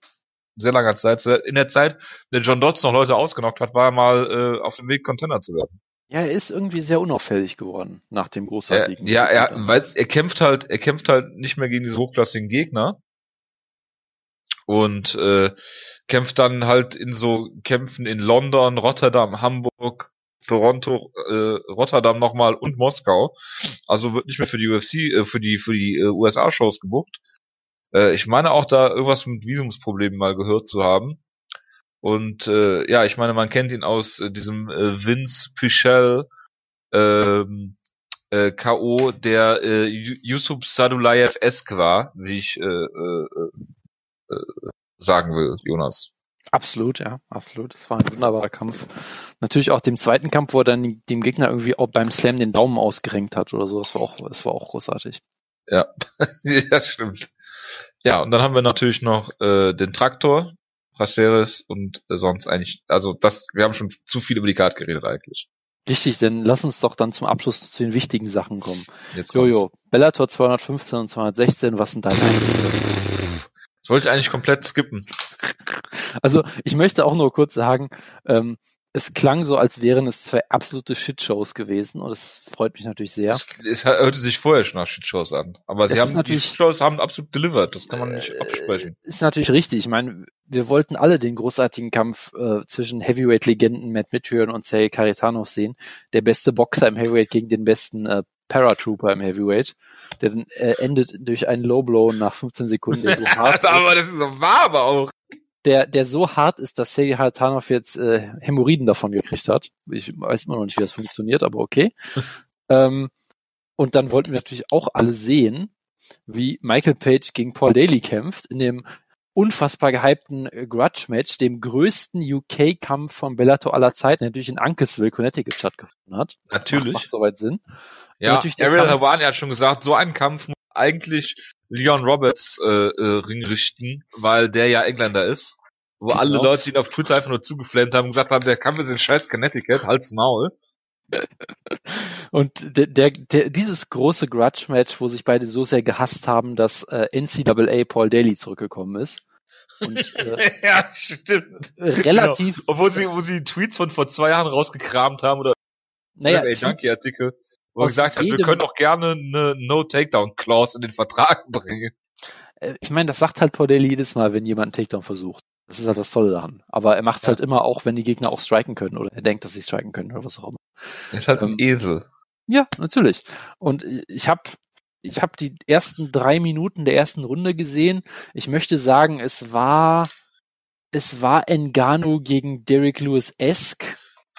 sehr langer Zeit, in der Zeit, in der John Dodds noch Leute ausgenockt hat, war er mal äh, auf dem Weg, Contender zu werden. Ja, er ist irgendwie sehr unauffällig geworden nach dem großartigen. Ja, er, weil er kämpft halt, er kämpft halt nicht mehr gegen diese hochklassigen Gegner und äh, kämpft dann halt in so Kämpfen in London, Rotterdam, Hamburg, Toronto, äh, Rotterdam nochmal und Moskau. Also wird nicht mehr für die UFC, äh, für die für die äh, USA-Shows gebucht. Äh, ich meine auch da irgendwas mit Visumsproblemen mal gehört zu haben. Und äh, ja, ich meine, man kennt ihn aus äh, diesem äh, Vince Pichel ähm, äh, K.O., der äh, Yusuf Sadulayev-esk war, wie ich äh, äh, äh, sagen will, Jonas. Absolut, ja, absolut. Das war ein wunderbarer Kampf. Natürlich auch dem zweiten Kampf, wo er dann dem Gegner irgendwie auch beim Slam den Daumen ausgerenkt hat oder so. Das war auch, das war auch großartig. Ja, das stimmt. Ja, und dann haben wir natürlich noch äh, den Traktor, Praxeris und äh, sonst eigentlich, also das, wir haben schon zu viel über die Karte geredet eigentlich. Richtig, dann lass uns doch dann zum Abschluss zu den wichtigen Sachen kommen. Jetzt. Jojo, Bellator 215 und 216, was sind deine Eindrücke? Das wollte ich eigentlich komplett skippen. Also ich möchte auch nur kurz sagen, ähm, es klang so, als wären es zwei absolute Shitshows gewesen und es freut mich natürlich sehr. Es, es hörte sich vorher schon nach Shitshows an. Aber Das sie haben die Shitshows haben absolut delivered. Das kann man nicht Äh, absprechen. Ist natürlich richtig. Ich meine, wir wollten alle den großartigen Kampf äh, zwischen Heavyweight-Legenden Matt Mitrion und Sergei Karitanov sehen. Der beste Boxer im Heavyweight gegen den besten äh, Paratrooper im Heavyweight. Der äh, endet durch einen Low Blow nach 15 Sekunden, der so hart aber das ist so wahr, aber auch. Der, der so hart ist, dass Sergei Karitanov jetzt äh, Hämorrhoiden davon gekriegt hat. Ich weiß immer noch nicht, wie das funktioniert, aber okay. ähm, und dann wollten wir natürlich auch alle sehen, wie Michael Page gegen Paul Daly kämpft in dem unfassbar gehypten äh, Grudge-Match, dem größten UK-Kampf von Bellator aller Zeiten, der natürlich in Uncasville, Connecticut stattgefunden hat. Natürlich. Macht soweit Sinn. Ja, Ariel Kampf- hat schon gesagt, so einen Kampf muss eigentlich Leon Roberts äh, äh, Ring richten, weil der ja Engländer ist. Wo alle Genau. Leute ihn auf Twitter einfach nur zugeflammt haben und gesagt haben, der Kampf ist in scheiß Connecticut, halt's Maul. Und der, der, der, dieses große Grudge-Match, wo sich beide so sehr gehasst haben, dass äh, NCAA Paul Daly zurückgekommen ist. Und äh, ja, stimmt. relativ, Genau. Obwohl sie, wo sie Tweets von vor zwei Jahren rausgekramt haben oder naja, Tweets- Junkie-Artikel, wo er gesagt hat, wir können auch gerne eine No-Takedown-Clause in den Vertrag bringen. äh, ich meine, das sagt halt Daly jedes Mal, wenn jemand einen Takedown versucht. Das ist halt das Tolle daran. Aber er macht es Ja. halt immer auch, wenn die Gegner auch striken können oder er denkt, dass sie striken können oder was auch immer. Er ist halt ein Ähm, Esel. Ja, natürlich. Und ich habe ich hab die ersten drei Minuten der ersten Runde gesehen. Ich möchte sagen, es war es war Engano gegen Derek Lewis esque.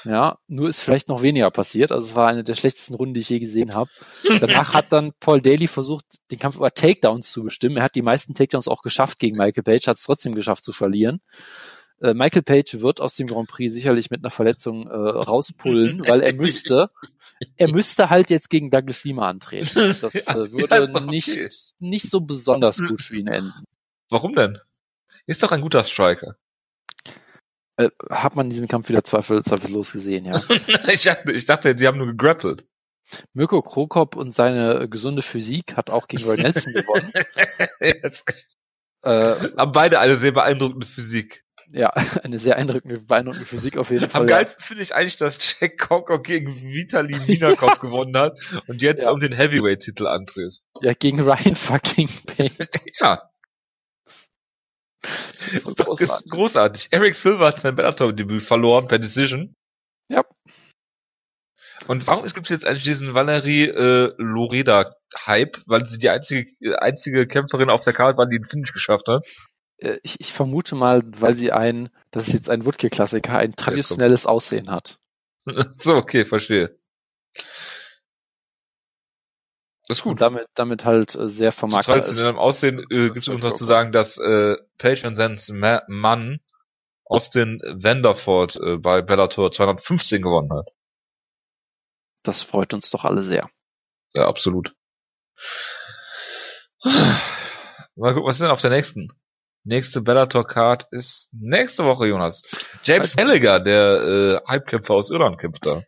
Ja, nur ist vielleicht noch weniger passiert. Also es war eine der schlechtesten Runden, die ich je gesehen habe. Danach hat dann Paul Daly versucht, den Kampf über Takedowns zu bestimmen. Er hat die meisten Takedowns auch geschafft gegen Michael Page, hat es trotzdem geschafft zu verlieren. Äh, Michael Page wird aus dem Grand Prix sicherlich mit einer Verletzung äh, rauspullen, weil er müsste, er müsste halt jetzt gegen Douglas Lima antreten. Das äh, würde nicht, nicht so besonders gut für ihn enden. Warum denn? Ist doch ein guter Striker. Äh, hat man in diesem Kampf wieder zweifel, zweifellos gesehen, ja. ich, dachte, ich dachte, die haben nur gegrappelt. Mirko Krokop und seine gesunde Physik hat auch gegen Roy Nelson gewonnen. Yes. Äh, haben beide eine sehr beeindruckende Physik. ja, eine sehr eindrückende, beeindruckende Physik auf jeden Fall. Am ja. geilsten finde ich eigentlich, dass Jack Conker gegen Vitali Minakov gewonnen hat und jetzt Ja. um den Heavyweight-Titel antritt. Ja, gegen Ryan fucking Payne. Ja, ist so ist, doch, ist großartig. großartig. Eric Silver hat sein Bellator-Debüt verloren per Decision. Ja. Und warum gibt es jetzt eigentlich diesen Valerie äh, Loreda-Hype? Weil sie die einzige, äh, einzige Kämpferin auf der Karte war, die den Finish geschafft hat. Äh, Ich, ich vermute mal, weil sie ein, das ist jetzt ein Woodkill-Klassiker, ein traditionelles Aussehen hat. so, okay, verstehe. Das ist Und gut. damit, damit halt äh, sehr vermarktbar ist. traditionellem Aussehen äh, gibt es noch zu sagen, dass äh, and Sens Ma Mann Austin Vanderford äh, bei Bellator 215 gewonnen hat. Das freut uns doch alle sehr. Ja, absolut. Mal gucken, was ist denn auf der nächsten? Nächste Bellator Card ist nächste Woche, Jonas. James Gallagher, der äh, Hypekämpfer aus Irland, kämpft da.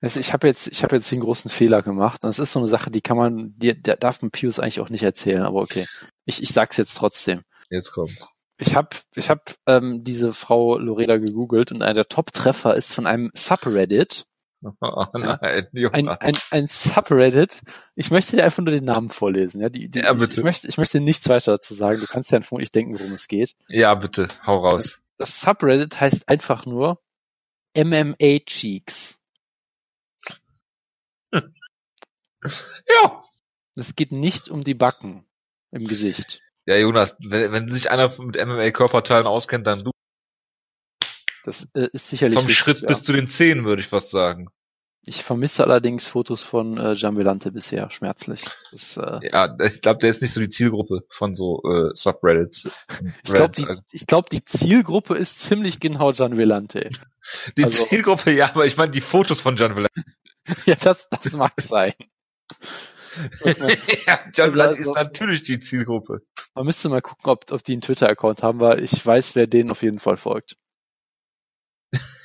Also ich habe jetzt, ich habe jetzt den großen Fehler gemacht. Und es ist so eine Sache, die kann man, die, der darf man Pius eigentlich auch nicht erzählen, aber okay. Ich, ich sag's jetzt trotzdem. Jetzt kommt's. Ich habe ich hab, ähm, diese Frau Loreda gegoogelt und einer der Top-Treffer ist von einem Subreddit. Oh, nein, Jonas. Ein, ein, ein Subreddit. Ich möchte dir einfach nur den Namen vorlesen. Ja, die, die, Ja, ich, bitte. ich, möchte, ich möchte nichts weiter dazu sagen. Du kannst ja vermutlich denken, worum es geht. ja, bitte, hau raus. Das, das Subreddit heißt einfach nur MMA Cheeks. Ja. Es geht nicht um die Backen im Gesicht. Ja, Jonas, wenn, wenn sich einer mit MMA-Körperteilen auskennt, dann du. Das äh, ist sicherlich Vom richtig, Schritt ja. bis zu den Zehen, würde ich fast sagen. Ich vermisse allerdings Fotos von äh, Gianvillante bisher, schmerzlich. Das, äh, Ja, ich glaube, der ist nicht so die Zielgruppe von so äh, Subreddits. ich glaube, die, ich glaub, die Zielgruppe ist ziemlich genau Gianvillante. die also- Zielgruppe, ja, aber ich meine die Fotos von Villan. ja, das, das mag sein. Ja, John Also- ist natürlich die Zielgruppe. Man müsste mal gucken, ob, ob die einen Twitter-Account haben, weil ich weiß, wer denen auf jeden Fall folgt.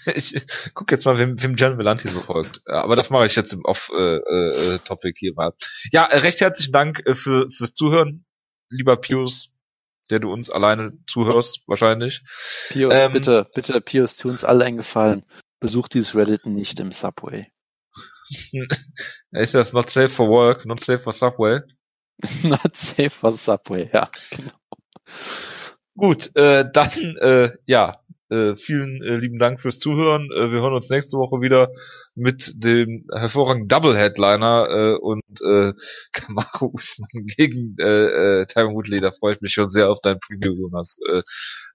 ich guck jetzt mal, wem, wem Gian Vellanti so folgt. Aber das mache ich jetzt im Off-Topic äh, äh, hier mal. Ja, äh, recht herzlichen Dank äh, für, fürs Zuhören, lieber Pius, der du uns alleine zuhörst, wahrscheinlich. Pius, ähm, bitte, bitte, Pius, tu uns alle einen Gefallen. Besuch dieses Reddit nicht im Subway. Ist das not safe for work, not safe for Subway? not safe for Subway, ja, genau. Gut, äh, dann, äh, ja, äh, vielen äh, lieben Dank fürs Zuhören. Äh, wir hören uns nächste Woche wieder mit dem hervorragenden Double Headliner äh, und äh, Kamaru Usman gegen äh, äh, Tyron Woodley. Da freue ich mich schon sehr auf dein Preview, Jonas. Äh,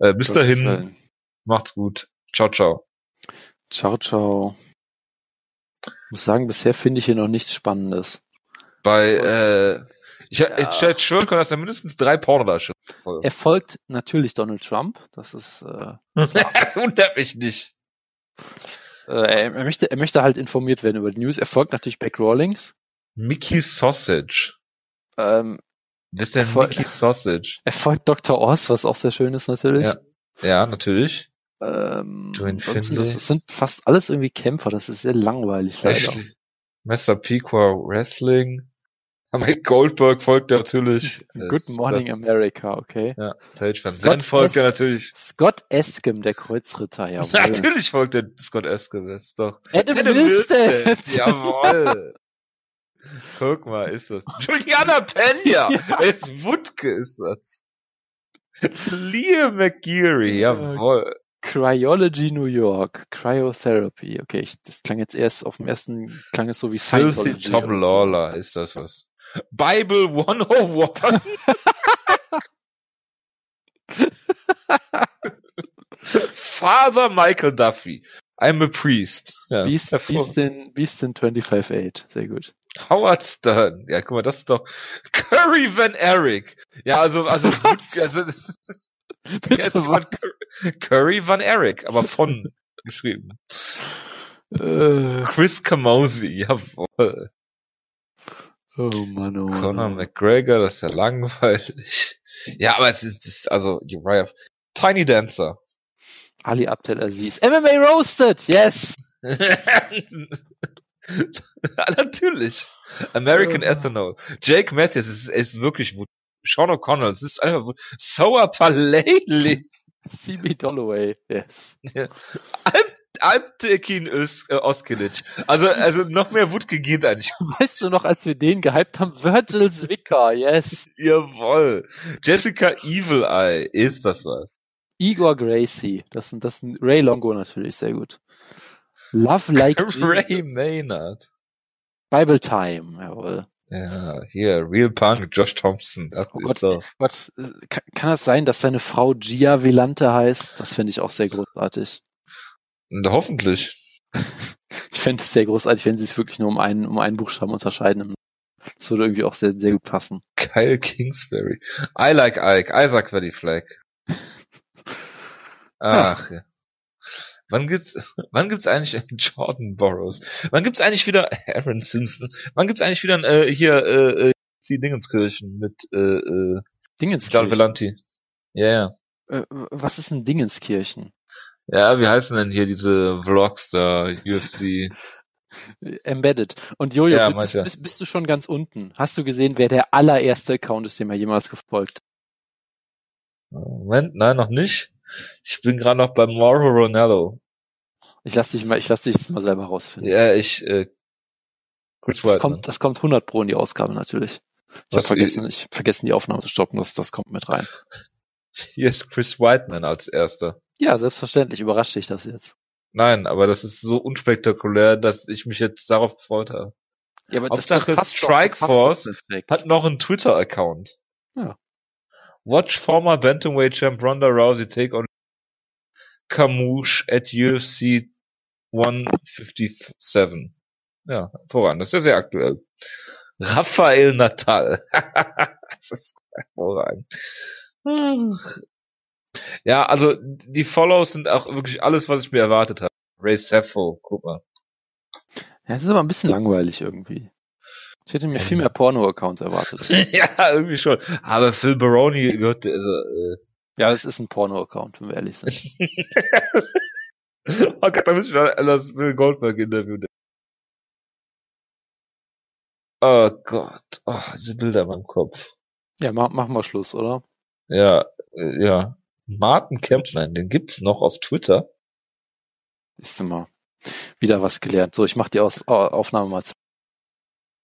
äh, bis Gottes dahin, macht's gut. Ciao, ciao. Ciao, ciau. Ich muss sagen, bisher finde ich hier noch nichts Spannendes. Bei äh, ich, ja. ich, ich schwöre, dass er mindestens drei Pornodarsteller folgt. Er folgt natürlich Donald Trump. Das ist. Äh, das wundert mich nicht. Äh, er, er, möchte, er möchte halt informiert werden über die News. Er folgt natürlich Beck Rawlings. Mickey Sausage. Ähm, Wer ist denn Mickey Sausage? Er folgt Dr. Oz, was auch sehr schön ist natürlich. Ja, ja natürlich. Ähm, das, das sind fast alles irgendwie Kämpfer. Das ist sehr langweilig leider. Mr. Pequa Wrestling. Mike Goldberg folgt natürlich. Good Morning America, okay. Ja, Page Van Zandt folgt ja natürlich. Scott Eskem, der Kreuzritter, ja. natürlich folgt der Scott Eskem, das ist doch. Adam, Adam Wilstead. Jawoll. Guck mal, ist das. Juliana Pena! es Wutke ist das. Liam McGeary, jawoll. Cryology New York, Cryotherapy. Okay, ich, das klang jetzt erst auf dem ersten, klang es so wie Scientology. Filthy Tom Lawler, ist das was? Bible 101. Father Michael Duffy. I'm a priest. Ja, Beast, Beast, in, Beast in 25-8. Sehr gut. Howard Stern. Ja, guck mal, das ist doch Curry Van Eric. Ja, also, also, also Bitte von Curry Van Eric, aber von geschrieben. Äh. Chris Camozzi, jawohl. Oh Mann, oh Mann. Conor McGregor, das ist ja langweilig. Ja, aber es ist, es ist also Uriah. Tiny Dancer. Ali Abdel Aziz. MMA Roasted, yes! Natürlich. American oh. Ethanol. Jake Matthews ist, ist wirklich Sean O'Connell. Es ist einfach Sour Palele. CB Dolloway, yes. Ja. Alptekin äh, Oskilic. Also, also noch mehr Wutke geht eigentlich. Weißt du noch, als wir den gehypt haben? Virgil Zwicker, yes. Jawoll. Jessica Evil Eye, ist das was? Igor Gracie, das sind, das sind Ray Longo natürlich, sehr gut. Love Like Ray Jesus. Maynard. Bible Time, jawohl. Ja, hier, Real Punk, Josh Thompson. Das oh Gott, so. Gott, kann, kann das sein, dass seine Frau Gia Velante heißt? Das finde ich auch sehr großartig. Und hoffentlich. ich fände es sehr großartig, wenn sie es wirklich nur um einen, um einen Buchstaben unterscheiden. Das würde irgendwie auch sehr, sehr gut passen. Kyle Kingsbury. I like Ike. Isaac Valley Flag. Ach, ja. Wann gibt's, wann gibt's eigentlich Jordan Burroughs? Wann gibt's eigentlich wieder Aaron Simpson? Wann gibt's eigentlich wieder äh, hier äh, äh, die Dingenskirchen mit äh, äh, Dingenskirchen? John Velanti? Ja, yeah, ja. Äh, was ist ein Dingenskirchen? Ja, wie heißen denn hier diese Vlogs da, UFC? Embedded. Und Jojo, ja, bist, ja. bist, bist, du schon ganz unten? Hast du gesehen, wer der allererste Account ist, dem er jemals gefolgt? Moment, nein, noch nicht. Ich bin gerade noch beim Mauro Ronaldo. Ich lass dich mal, ich lass dich mal selber rausfinden. Ja, ich, äh, Chris das kommt, das kommt 100 pro in die Ausgabe natürlich. Ich habe vergessen, ich hab vergessen die Aufnahme zu stoppen, das, das kommt mit rein. Hier ist Chris Whiteman als erster. Ja, selbstverständlich. Überrascht dich das jetzt? Nein, aber das ist so unspektakulär, dass ich mich jetzt darauf gefreut habe. Ja, aber Hauptsache das, das Strike doch, das Force hat noch einen Twitter-Account. Ja. Watch former Bantamweight champ Ronda Rousey take on Camouche at UFC 157. Ja, voran. Das ist ja sehr aktuell. Rafael Natal. das ist hervorragend. Ja, also die Follows sind auch wirklich alles, was ich mir erwartet habe. Ray Sappho, guck mal. Ja, es ist aber ein bisschen langweilig irgendwie. Ich hätte mir viel mehr Porno-Accounts erwartet. ja, irgendwie schon. Aber Phil Baroni gehört, also, äh Ja, es ist ein Porno-Account, wenn wir ehrlich sind. Oh Gott, da müssen wir Alice Will Goldberg interviewen. Oh Gott, oh, diese Bilder in meinem Kopf. Ja, mach, machen wir Schluss, oder? Ja, äh, ja. Martin Kempman, den gibt's noch auf Twitter. Ist immer wieder was gelernt. So, ich mach die Aus Aufnahme mal